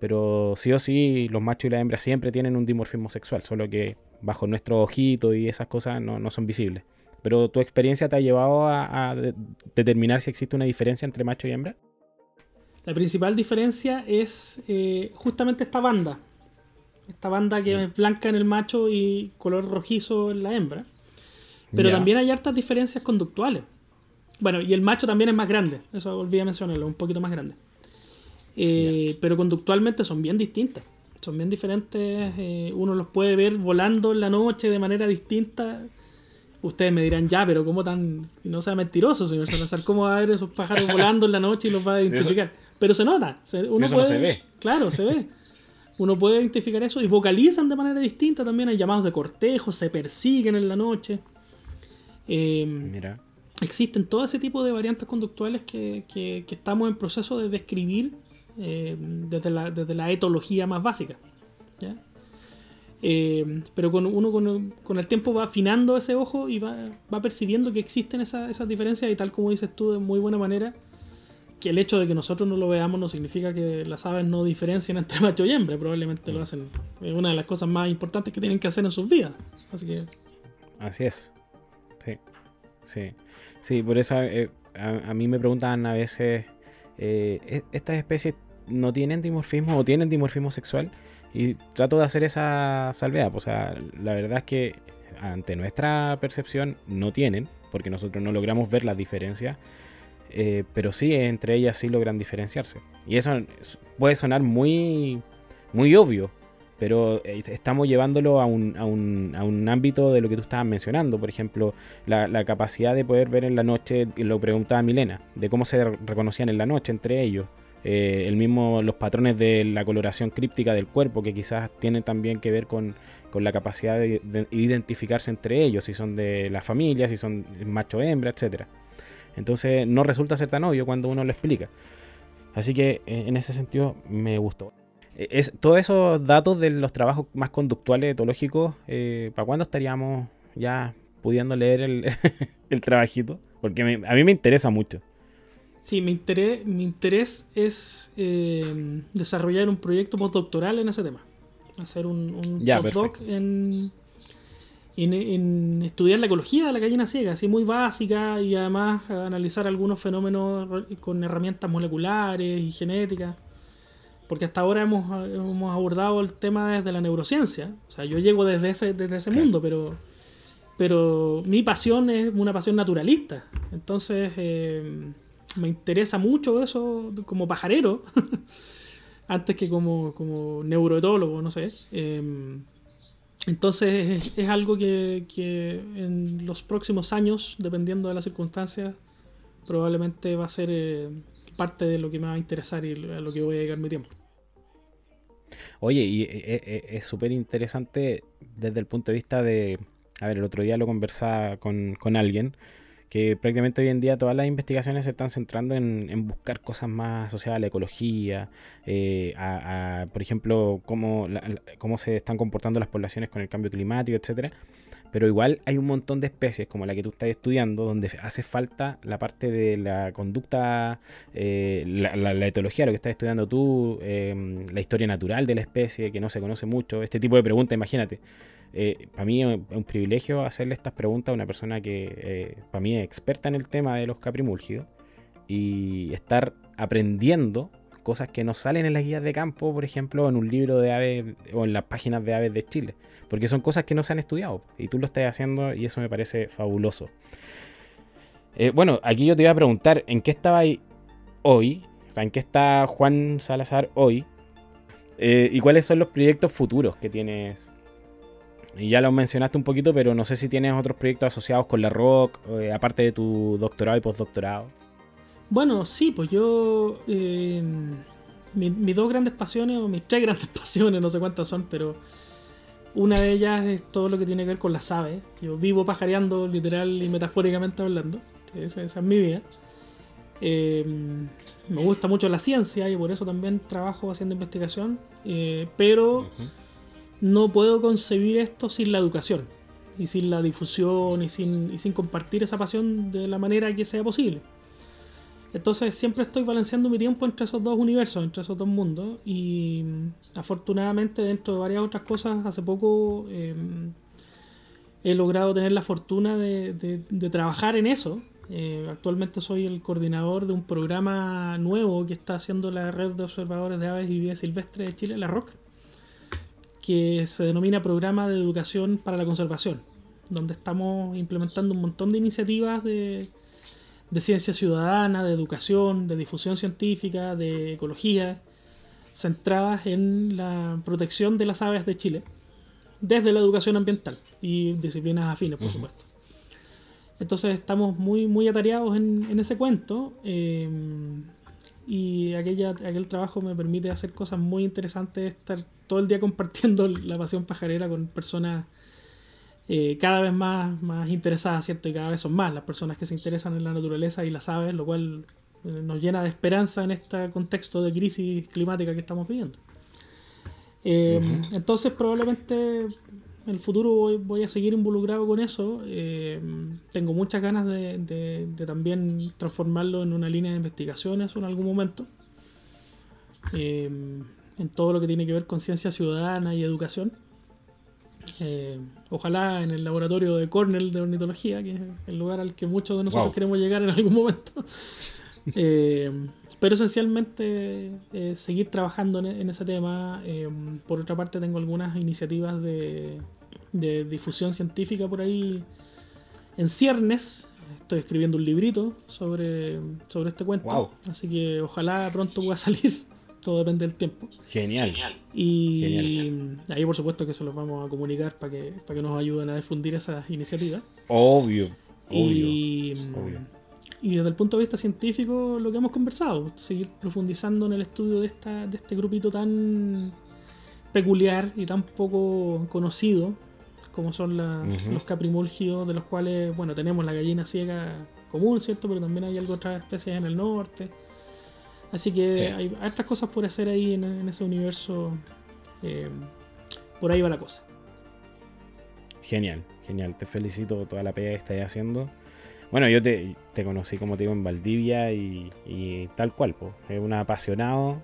pero sí o sí los machos y las hembras siempre tienen un dimorfismo sexual, solo que bajo nuestro ojito y esas cosas no, no son visibles. Pero tu experiencia te ha llevado a, determinar si existe una diferencia entre macho y hembra. La principal diferencia es eh, justamente esta banda. Esta banda que es blanca en el macho y color rojizo en la hembra. Pero también hay hartas diferencias conductuales. Bueno, y el macho también es más grande. Eso olvidé mencionarlo, un poquito más grande. Eh, pero conductualmente son bien distintas. Son bien diferentes. Eh, uno los puede ver volando en la noche de manera distinta Ustedes me dirán, ya, pero ¿cómo tan.? No sea mentiroso, señor Salazar. ¿Cómo va a ver esos pájaros (laughs) volando en la noche y los va a identificar? pero se nota. uno eso no se ve. Claro, se ve. Uno puede identificar eso y vocalizan de manera distinta también. Hay llamados de cortejo, se persiguen en la noche. Em, Mira. Existen todo ese tipo de variantes conductuales que, que, estamos en proceso de describir em, desde, la, desde la etología más básica. ¿ya? Eh, pero con, uno con, el tiempo va afinando ese ojo y va, percibiendo que existen esas, diferencias y tal como dices tú de muy buena manera, que el hecho de que nosotros no lo veamos no significa que las aves no diferencien entre (laughs) macho y hembra, probablemente lo hacen. Es una de las cosas más importantes que tienen que hacer en sus vidas. Así que... Así es. Sí. Sí. Sí, por eso eh, a, mí me preguntan a veces, eh, ¿e-, ¿estas especies no tienen dimorfismo o tienen dimorfismo sexual? Y trato de hacer esa salvedad. Pues, o sea, la verdad es que ante nuestra percepción no tienen, porque nosotros no logramos ver las diferencias. Eh, pero sí, entre ellas sí logran diferenciarse. Y eso puede sonar muy, muy obvio, pero estamos llevándolo a un, a, un, a un, ámbito de lo que tú estabas mencionando. Por ejemplo, la, la, capacidad de poder ver en la noche, lo preguntaba Milena, de cómo se reconocían en la noche entre ellos. Eh, el mismo, los patrones de la coloración críptica del cuerpo, que quizás tienen también que ver con, la capacidad de, identificarse entre ellos, si son de la familia, si son macho-hembra, etc. Entonces no resulta ser tan obvio cuando uno lo explica. Así que eh, en ese sentido me gustó. Eh, es, todos esos datos de los trabajos más conductuales etológicos, ¿para cuándo estaríamos ya pudiendo leer el, (laughs) el trabajito? Porque a mí me interesa mucho. Sí, mi interés, mi interés es eh, desarrollar un proyecto postdoctoral en ese tema. Hacer un, un postdoc en, en, estudiar la ecología de la gallina ciega, así muy básica, y además analizar algunos fenómenos con herramientas moleculares y genéticas. Porque hasta ahora hemos, hemos abordado el tema desde la neurociencia. O sea, yo llego desde ese, desde ese mundo, pero, pero mi pasión es una pasión naturalista. Entonces... Eh, me interesa mucho eso como pajarero, (laughs) antes que como, como neuroetólogo, no sé. Em, entonces es, algo que, en los próximos años, dependiendo de las circunstancias, probablemente va a ser eh, parte de lo que me va a interesar y a lo que voy a dedicar mi tiempo. Oye, y eh, eh, es súper interesante desde el punto de vista de... A ver, el otro día lo conversaba con, con alguien que prácticamente hoy en día todas las investigaciones se están centrando en, buscar cosas más asociadas a la ecología, eh, a, por ejemplo, cómo, cómo se están comportando las poblaciones con el cambio climático, etcétera. Pero igual hay un montón de especies como la que tú estás estudiando donde hace falta la parte de la conducta, eh, la, etología, lo que estás estudiando tú, em, la historia natural de la especie que no se conoce mucho, este tipo de preguntas, imagínate. Eh, para mí es un privilegio hacerle estas preguntas a una persona que eh, para mí es experta en el tema de los caprimúlgidos y estar aprendiendo cosas que no salen en las guías de campo, por ejemplo, en un libro de aves o en las páginas de aves de Chile, porque son cosas que no se han estudiado y tú lo estás haciendo y eso me parece fabuloso. Eh, bueno, aquí yo te iba a preguntar, ¿en qué estaba hoy? O sea, ¿en qué está Juan Salazar hoy? ¿Y cuáles son los proyectos futuros que tienes y ya lo mencionaste un poquito, pero no sé si tienes otros proyectos asociados con la rock, eh, aparte de tu doctorado y postdoctorado. Bueno, sí, pues yo. Eh, mis dos grandes pasiones, o mis tres (laughs) grandes pasiones, no sé cuántas son, pero. Una de ellas es todo lo que tiene que ver con las aves. Yo vivo pajareando literal y metafóricamente hablando. Esa, esa es mi vida. Eh, me gusta mucho la ciencia y por eso también trabajo haciendo investigación. eh, pero. No puedo concebir esto sin la educación. Y sin la difusión y sin, y sin compartir esa pasión de la manera que sea posible. Entonces siempre estoy balanceando mi tiempo entre esos dos universos, entre esos dos mundos. Y mm, afortunadamente dentro de varias otras cosas, hace poco eh, he logrado tener la fortuna de trabajar en eso. Eh, actualmente soy el coordinador de un programa nuevo que está haciendo la red de observadores de aves y vida silvestre de Chile, la ROC, que se denomina Programa de Educación para la Conservación, donde estamos implementando un montón de iniciativas de, de ciencia ciudadana, de educación, de difusión científica, de ecología, centradas en la protección de las aves de Chile, desde la educación ambiental y disciplinas afines, por supuesto. Entonces estamos muy, muy atareados en, en ese cuento eh, y aquella, aquel trabajo me permite hacer cosas muy interesantes, estar todo el día (laughs) compartiendo la pasión pajarera con personas eh, cada vez más, más interesadas, ¿cierto? Y cada vez son más las personas que se interesan en la naturaleza y las aves, lo cual eh, nos llena de esperanza en este contexto de crisis climática que estamos viviendo. Eh. Entonces probablemente en el futuro voy, voy a seguir involucrado con eso. Eh, tengo muchas ganas de, de- de también transformarlo en una línea de investigaciones en algún momento. Eh, en todo lo que tiene que ver con ciencia ciudadana y educación. Eh, ojalá en el laboratorio de Cornell de ornitología, que es el lugar al que muchos de nosotros Wow. queremos llegar en algún momento. (laughs) Pero esencialmente eh, seguir trabajando en, en ese tema. Eh, por otra parte, tengo algunas iniciativas de, de difusión científica por ahí en ciernes. Estoy escribiendo un librito sobre, sobre este cuento. Wow. Así que ojalá pronto pueda salir. (laughs) Todo depende del tiempo. Genial. Y Genial. ahí por supuesto que se los vamos a comunicar para que, para que nos ayuden a difundir esas iniciativas. Obvio. Obvio. Y, obvio. y desde el punto de vista científico, lo que hemos conversado, seguir profundizando en el estudio de, esta, de este grupito tan peculiar y tan poco conocido como son la- los caprimulgios, de los cuales, bueno, tenemos la gallina ciega común, ¿cierto? Pero también hay algo otras especies en el norte. Así que Sí. hay hartas cosas por hacer ahí en, en ese universo. eh, por ahí va la cosa. Genial, genial. Te felicito toda la pega que estás haciendo. Bueno, yo te, te conocí, como te digo, en Valdivia y, y tal cual. po. Es un apasionado.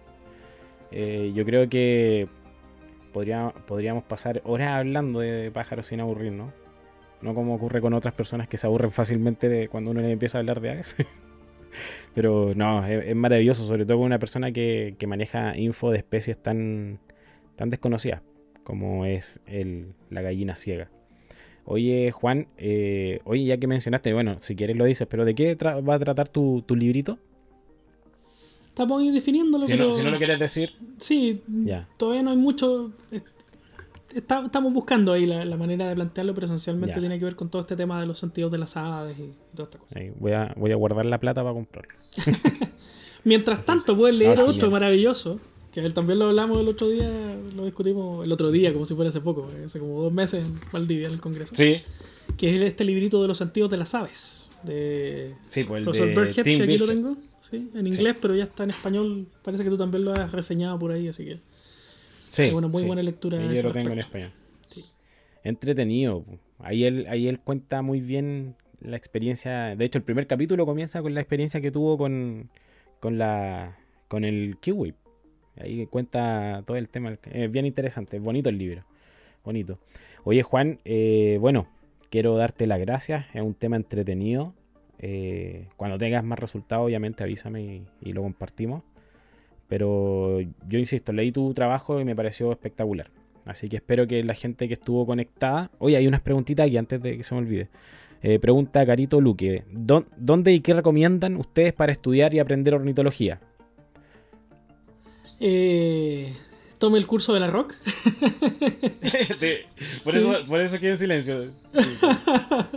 Eh, yo creo que podría, podríamos pasar horas hablando de pájaros sin aburrirnos. No como ocurre con otras personas que se aburren fácilmente de cuando uno les empieza a hablar de aves. (laughs) Pero no, es, maravilloso, sobre todo con una persona que, maneja info de especies tan, desconocidas como es la gallina ciega. Oye, Juan, eh, oye, ya que mencionaste, bueno, si quieres lo dices, pero ¿de qué va a tratar tu librito? Estamos ahí definiéndolo, Si pero no, si no lo quieres decir, sí, ya. todavía no hay mucho. está- estamos buscando ahí la, la manera de plantearlo, pero esencialmente tiene que ver con todo este tema de los sentidos de las aves y, y toda esta cosa. Ahí, voy, a, voy a guardar la plata para comprarlo. (laughs) Mientras tanto, puedes leer otro genial. maravilloso, que él también lo hablamos el otro día, lo discutimos el otro día, como si fuera hace poco, eh, hace como dos meses en Valdivia, en el Congreso. Sí, Que es este librito de los sentidos de las aves, de sí, pues el profesor de que aquí lo tengo, ¿sí? en inglés, pero ya está en español. Parece que tú también lo has reseñado por ahí, así que Sí, es una muy sí. buena lectura. Yo lo tengo en español. Sí. Entretenido. po. Ahí él, ahí él cuenta muy bien la experiencia. De hecho, el primer capítulo comienza con la experiencia que tuvo con, con la con el kiwi. Ahí cuenta todo el tema. Es bien interesante, es bonito el libro. Bonito. Oye, Juan, eh, bueno, quiero darte las gracias. Es un tema entretenido. Eh, cuando tengas más resultados, obviamente avísame y, lo compartimos. Pero yo insisto, leí tu trabajo y me pareció espectacular. Así que espero que la gente que estuvo conectada. Oye, hay unas preguntitas aquí antes de que se me olvide. Eh, pregunta Carito Luque: ¿Dó- ¿Dónde y qué recomiendan ustedes para estudiar y aprender ornitología? Eh, tome el curso de la ROC. (laughs) por, Sí. eso, por eso quedé en silencio. (laughs)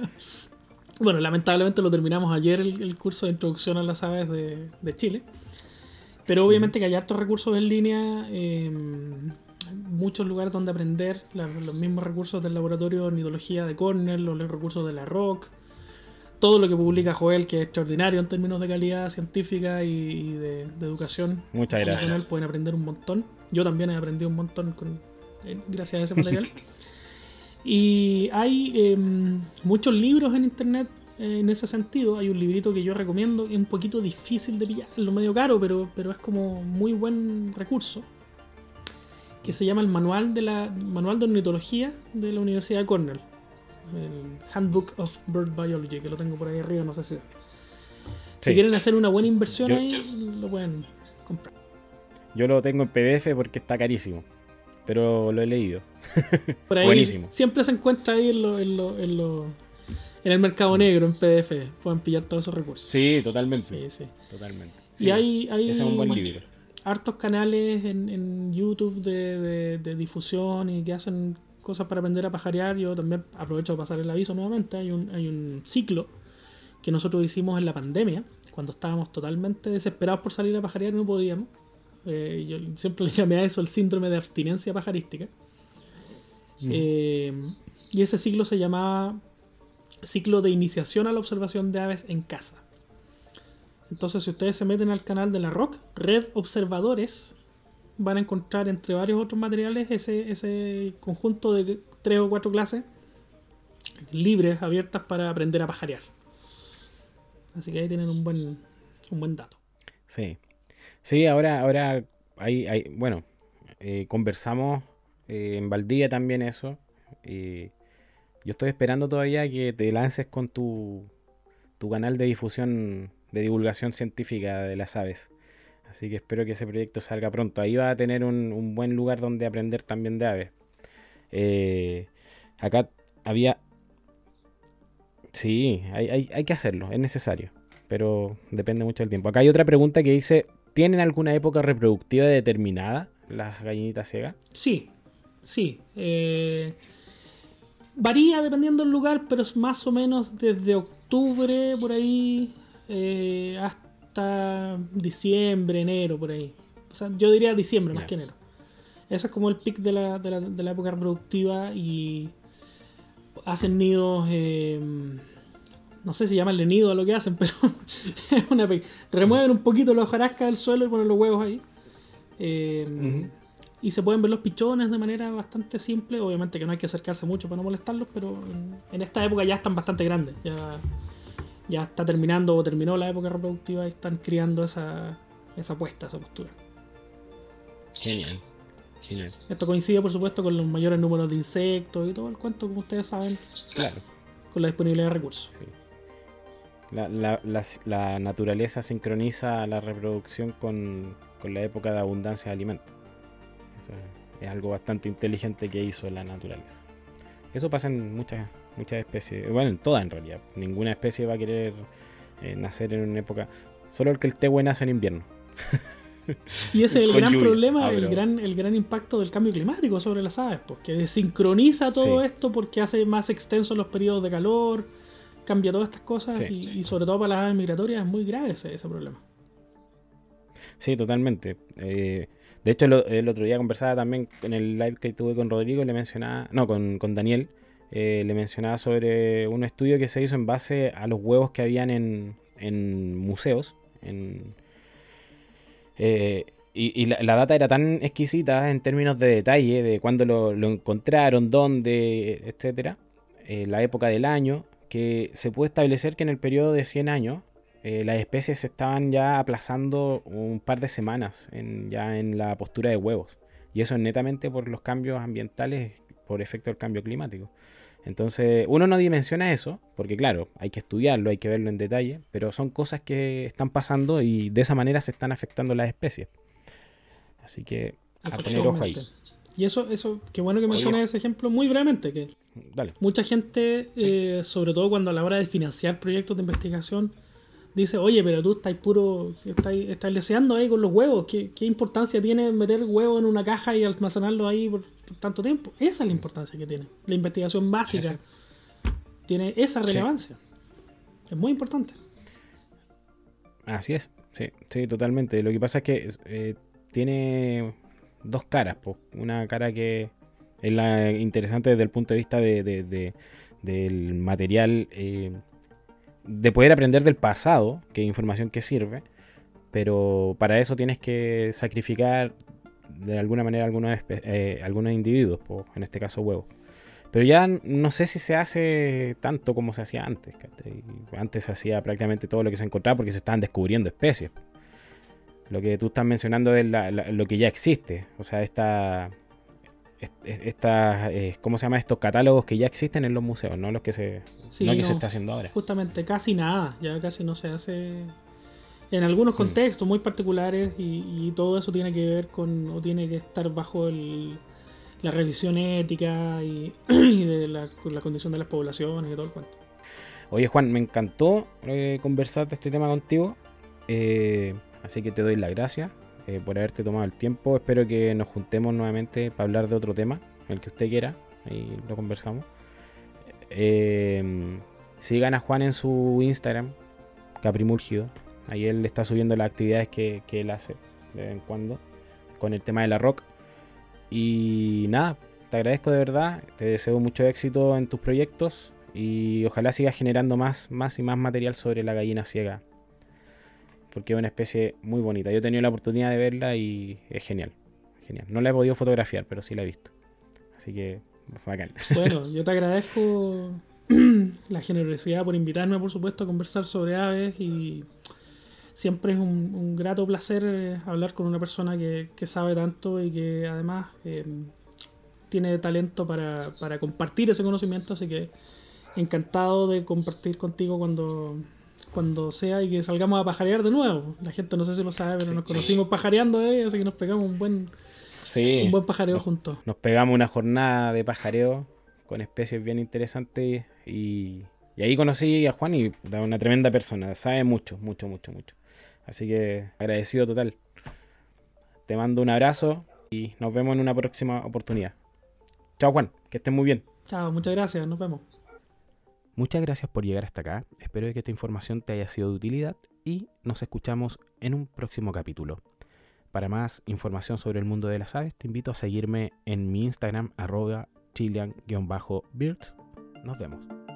Bueno, lamentablemente lo terminamos ayer el, el curso de introducción a las aves de, de Chile. Pero obviamente que hay hartos recursos en línea. eh, muchos lugares donde aprender, los mismos recursos del laboratorio de ornitología de Cornell, los recursos de la ROC, todo lo que publica Joel, que es extraordinario en términos de calidad científica y, de, educación. Muchas gracias. Pueden aprender un montón. Yo también he aprendido un montón con, eh, gracias a ese material. (laughs) y hay em, muchos libros en internet eh, en ese sentido. Hay un librito que yo recomiendo, es un poquito difícil de pillar, lo medio caro, pero, pero es como muy buen recurso. Que se llama el Manual de la Manual de Ornitología de la Universidad de Cornell el Handbook of Bird Biology, que lo tengo por ahí arriba, no sé si. Si quieren hacer una buena inversión ahí, lo pueden comprar. Yo lo tengo en PDF porque está carísimo, pero lo he leído. (laughs) Buenísimo. Siempre se encuentra ahí en, lo, en, lo, en, lo, en el mercado negro, en PDF. Pueden pillar todos esos recursos. Sí, totalmente. Sí, sí. Totalmente. y hay, hay es un buen libro. hartos canales en, en YouTube de, de, de, difusión y que hacen cosas para aprender a pajarear, yo también aprovecho de pasar el aviso nuevamente. Hay un, hay un ciclo que nosotros hicimos en la pandemia, cuando estábamos totalmente desesperados por salir a pajarear y no podíamos. Eh, yo siempre le llamé a eso el síndrome de abstinencia pajarística. Eh, y ese ciclo se llamaba Ciclo de Iniciación a la Observación de Aves en Casa. Entonces, si ustedes se meten al canal de la ROC, Red Observadores, van a encontrar entre varios otros materiales ese, ese conjunto de tres o cuatro clases libres, abiertas para aprender a pajarear. Así que ahí tienen un buen, un buen dato. Sí. Sí, ahora, ahora hay, hay bueno, eh, conversamos eh, en Valdivia también eso. y yo estoy esperando todavía que te lances con tu, tu canal de difusión, de divulgación científica de las aves. Así que espero que ese proyecto salga pronto. Ahí va a tener un, buen lugar donde aprender también de aves. Eh, acá había... Sí, hay, hay, que hacerlo, es necesario. Pero depende mucho del tiempo. Acá hay otra pregunta que dice, ¿tienen alguna época reproductiva determinada las gallinitas ciegas? Sí, sí. Eh, varía dependiendo del lugar, pero es más o menos desde octubre por ahí eh, hasta diciembre, enero, por ahí. O sea, yo diría diciembre más que enero. Eso es como el pic de la, de la, de la época reproductiva y hacen nidos. Eh, no sé si llamarle nido a lo que hacen, (laughs) pero es una Remueven un poquito la hojarasca del suelo y ponen los huevos ahí. Eh, y se pueden ver los pichones de manera bastante simple. Obviamente que no hay que acercarse mucho para no molestarlos, pero en esta época ya están bastante grandes. Ya ya está terminando o terminó la época reproductiva y están criando esa, esa puesta, esa postura. Genial. Genial. Esto coincide, por supuesto, con los mayores números de insectos y todo el cuento, como ustedes saben. Claro. Con la disponibilidad de recursos. Sí. La, la, la, naturaleza sincroniza la reproducción con, con, la época de abundancia de alimentos. Eso es algo bastante inteligente que hizo la naturaleza. Eso pasa en muchas muchas especies, bueno, en todas en realidad. Ninguna especie va a querer eh, nacer en una época. Solo el que el tehue nace en invierno. (laughs) Y ese es el gran problema, ah, el, gran, el gran impacto del cambio climático sobre las aves, porque pues, sincroniza todo esto porque hace más extensos los periodos de calor, cambia todas estas cosas y, sobre todo para las aves migratorias es muy grave ese, problema. Sí, totalmente. Eh, de hecho, el, otro día conversaba también en el live que tuve con Rodrigo, le mencionaba, no, con, con Daniel, eh, le mencionaba sobre un estudio que se hizo en base a los huevos que habían en, museos. Eh, y, la, data era tan exquisita en términos de detalle, de cuándo lo, encontraron, dónde, etcétera, eh, la época del año, que se puede establecer que en el periodo de 100 años las especies se estaban ya aplazando un par de semanas ya en la postura de huevos. Y eso es netamente por los cambios ambientales por efecto del cambio climático. Entonces, uno no dimensiona eso, porque claro, hay que estudiarlo, hay que verlo en detalle, pero son cosas que están pasando y de esa manera se están afectando las especies. Así que a poner ojo ahí. Y eso, eso, qué bueno que menciones ese ejemplo muy brevemente, que mucha gente, eh, sobre todo cuando a la hora de financiar proyectos de investigación, dice, oye, pero tú estás puro, estás, estás leseando ahí con los huevos, ¿Qué, ¿qué, importancia tiene meter huevo en una caja y almacenarlo ahí por, tanto tiempo? Esa es la importancia que tiene. La investigación básica tiene esa relevancia. Es muy importante. Así es, sí, sí, totalmente. Lo que pasa es que eh, tiene, dos caras. Una cara que es la interesante desde el punto de vista de, del material, eh, de poder aprender del pasado, que es información que sirve, pero para eso tienes que sacrificar de alguna manera algunos, eh, individuos, en este caso huevos. Pero ya no sé si se hace tanto como se hacía antes. Antes se hacía prácticamente todo lo que se encontraba porque se estaban descubriendo especies. Lo que tú estás mencionando es lo que ya existe. O sea, esta, esta, eh, ¿cómo se llama? Estos catálogos que ya existen en los museos, no los que se, no que se está haciendo ahora. Justamente, casi nada. Ya casi no se hace en algunos hmm. contextos muy particulares y, todo eso tiene que ver con, o tiene que estar bajo la revisión ética y, (clears throat) de la, condición de las poblaciones y todo el cuento. Oye Juan, me encantó eh, conversar de este tema contigo. Eh, Así que te doy las gracias eh, por haberte tomado el tiempo. Espero que nos juntemos nuevamente para hablar de otro tema, el que usted quiera. Ahí lo conversamos. Eh, sigan a Juan en su Instagram, Caprimúlgido. Ahí él está subiendo las actividades que, él hace de vez en cuando con el tema de la rock. Y nada, te agradezco de verdad. Te deseo mucho éxito en tus proyectos y ojalá sigas generando más, más y más material sobre la gallina ciega porque es una especie muy bonita. Yo he tenido la oportunidad de verla y es genial. Genial. No la he podido fotografiar, pero sí la he visto. Así que, bacán. Bueno, (laughs) yo te agradezco (clears throat) la generosidad por invitarme, por supuesto, a conversar sobre aves y siempre es un, grato placer eh, hablar con una persona que, sabe tanto y que además eh, tiene talento para, para compartir ese conocimiento, así que encantado de compartir contigo cuando cuando sea y que salgamos a pajarear de nuevo. La gente no sé si lo sabe, pero nos conocimos pajareando, ¿eh? así que nos pegamos un buen, un buen pajareo juntos. Nos pegamos una jornada de pajareo con especies bien interesantes y, y ahí conocí a Juan y da una tremenda persona, sabe mucho, mucho, mucho, mucho. Así que agradecido total. Te mando un abrazo y nos vemos en una próxima oportunidad. Chao Juan, que estés muy bien. Chao, muchas gracias, nos vemos. Muchas gracias por llegar hasta acá, espero que esta información te haya sido de utilidad y nos escuchamos en un próximo capítulo. Para más información sobre el mundo de las aves, te invito a seguirme en mi Instagram arroba chilean-birds. Nos vemos.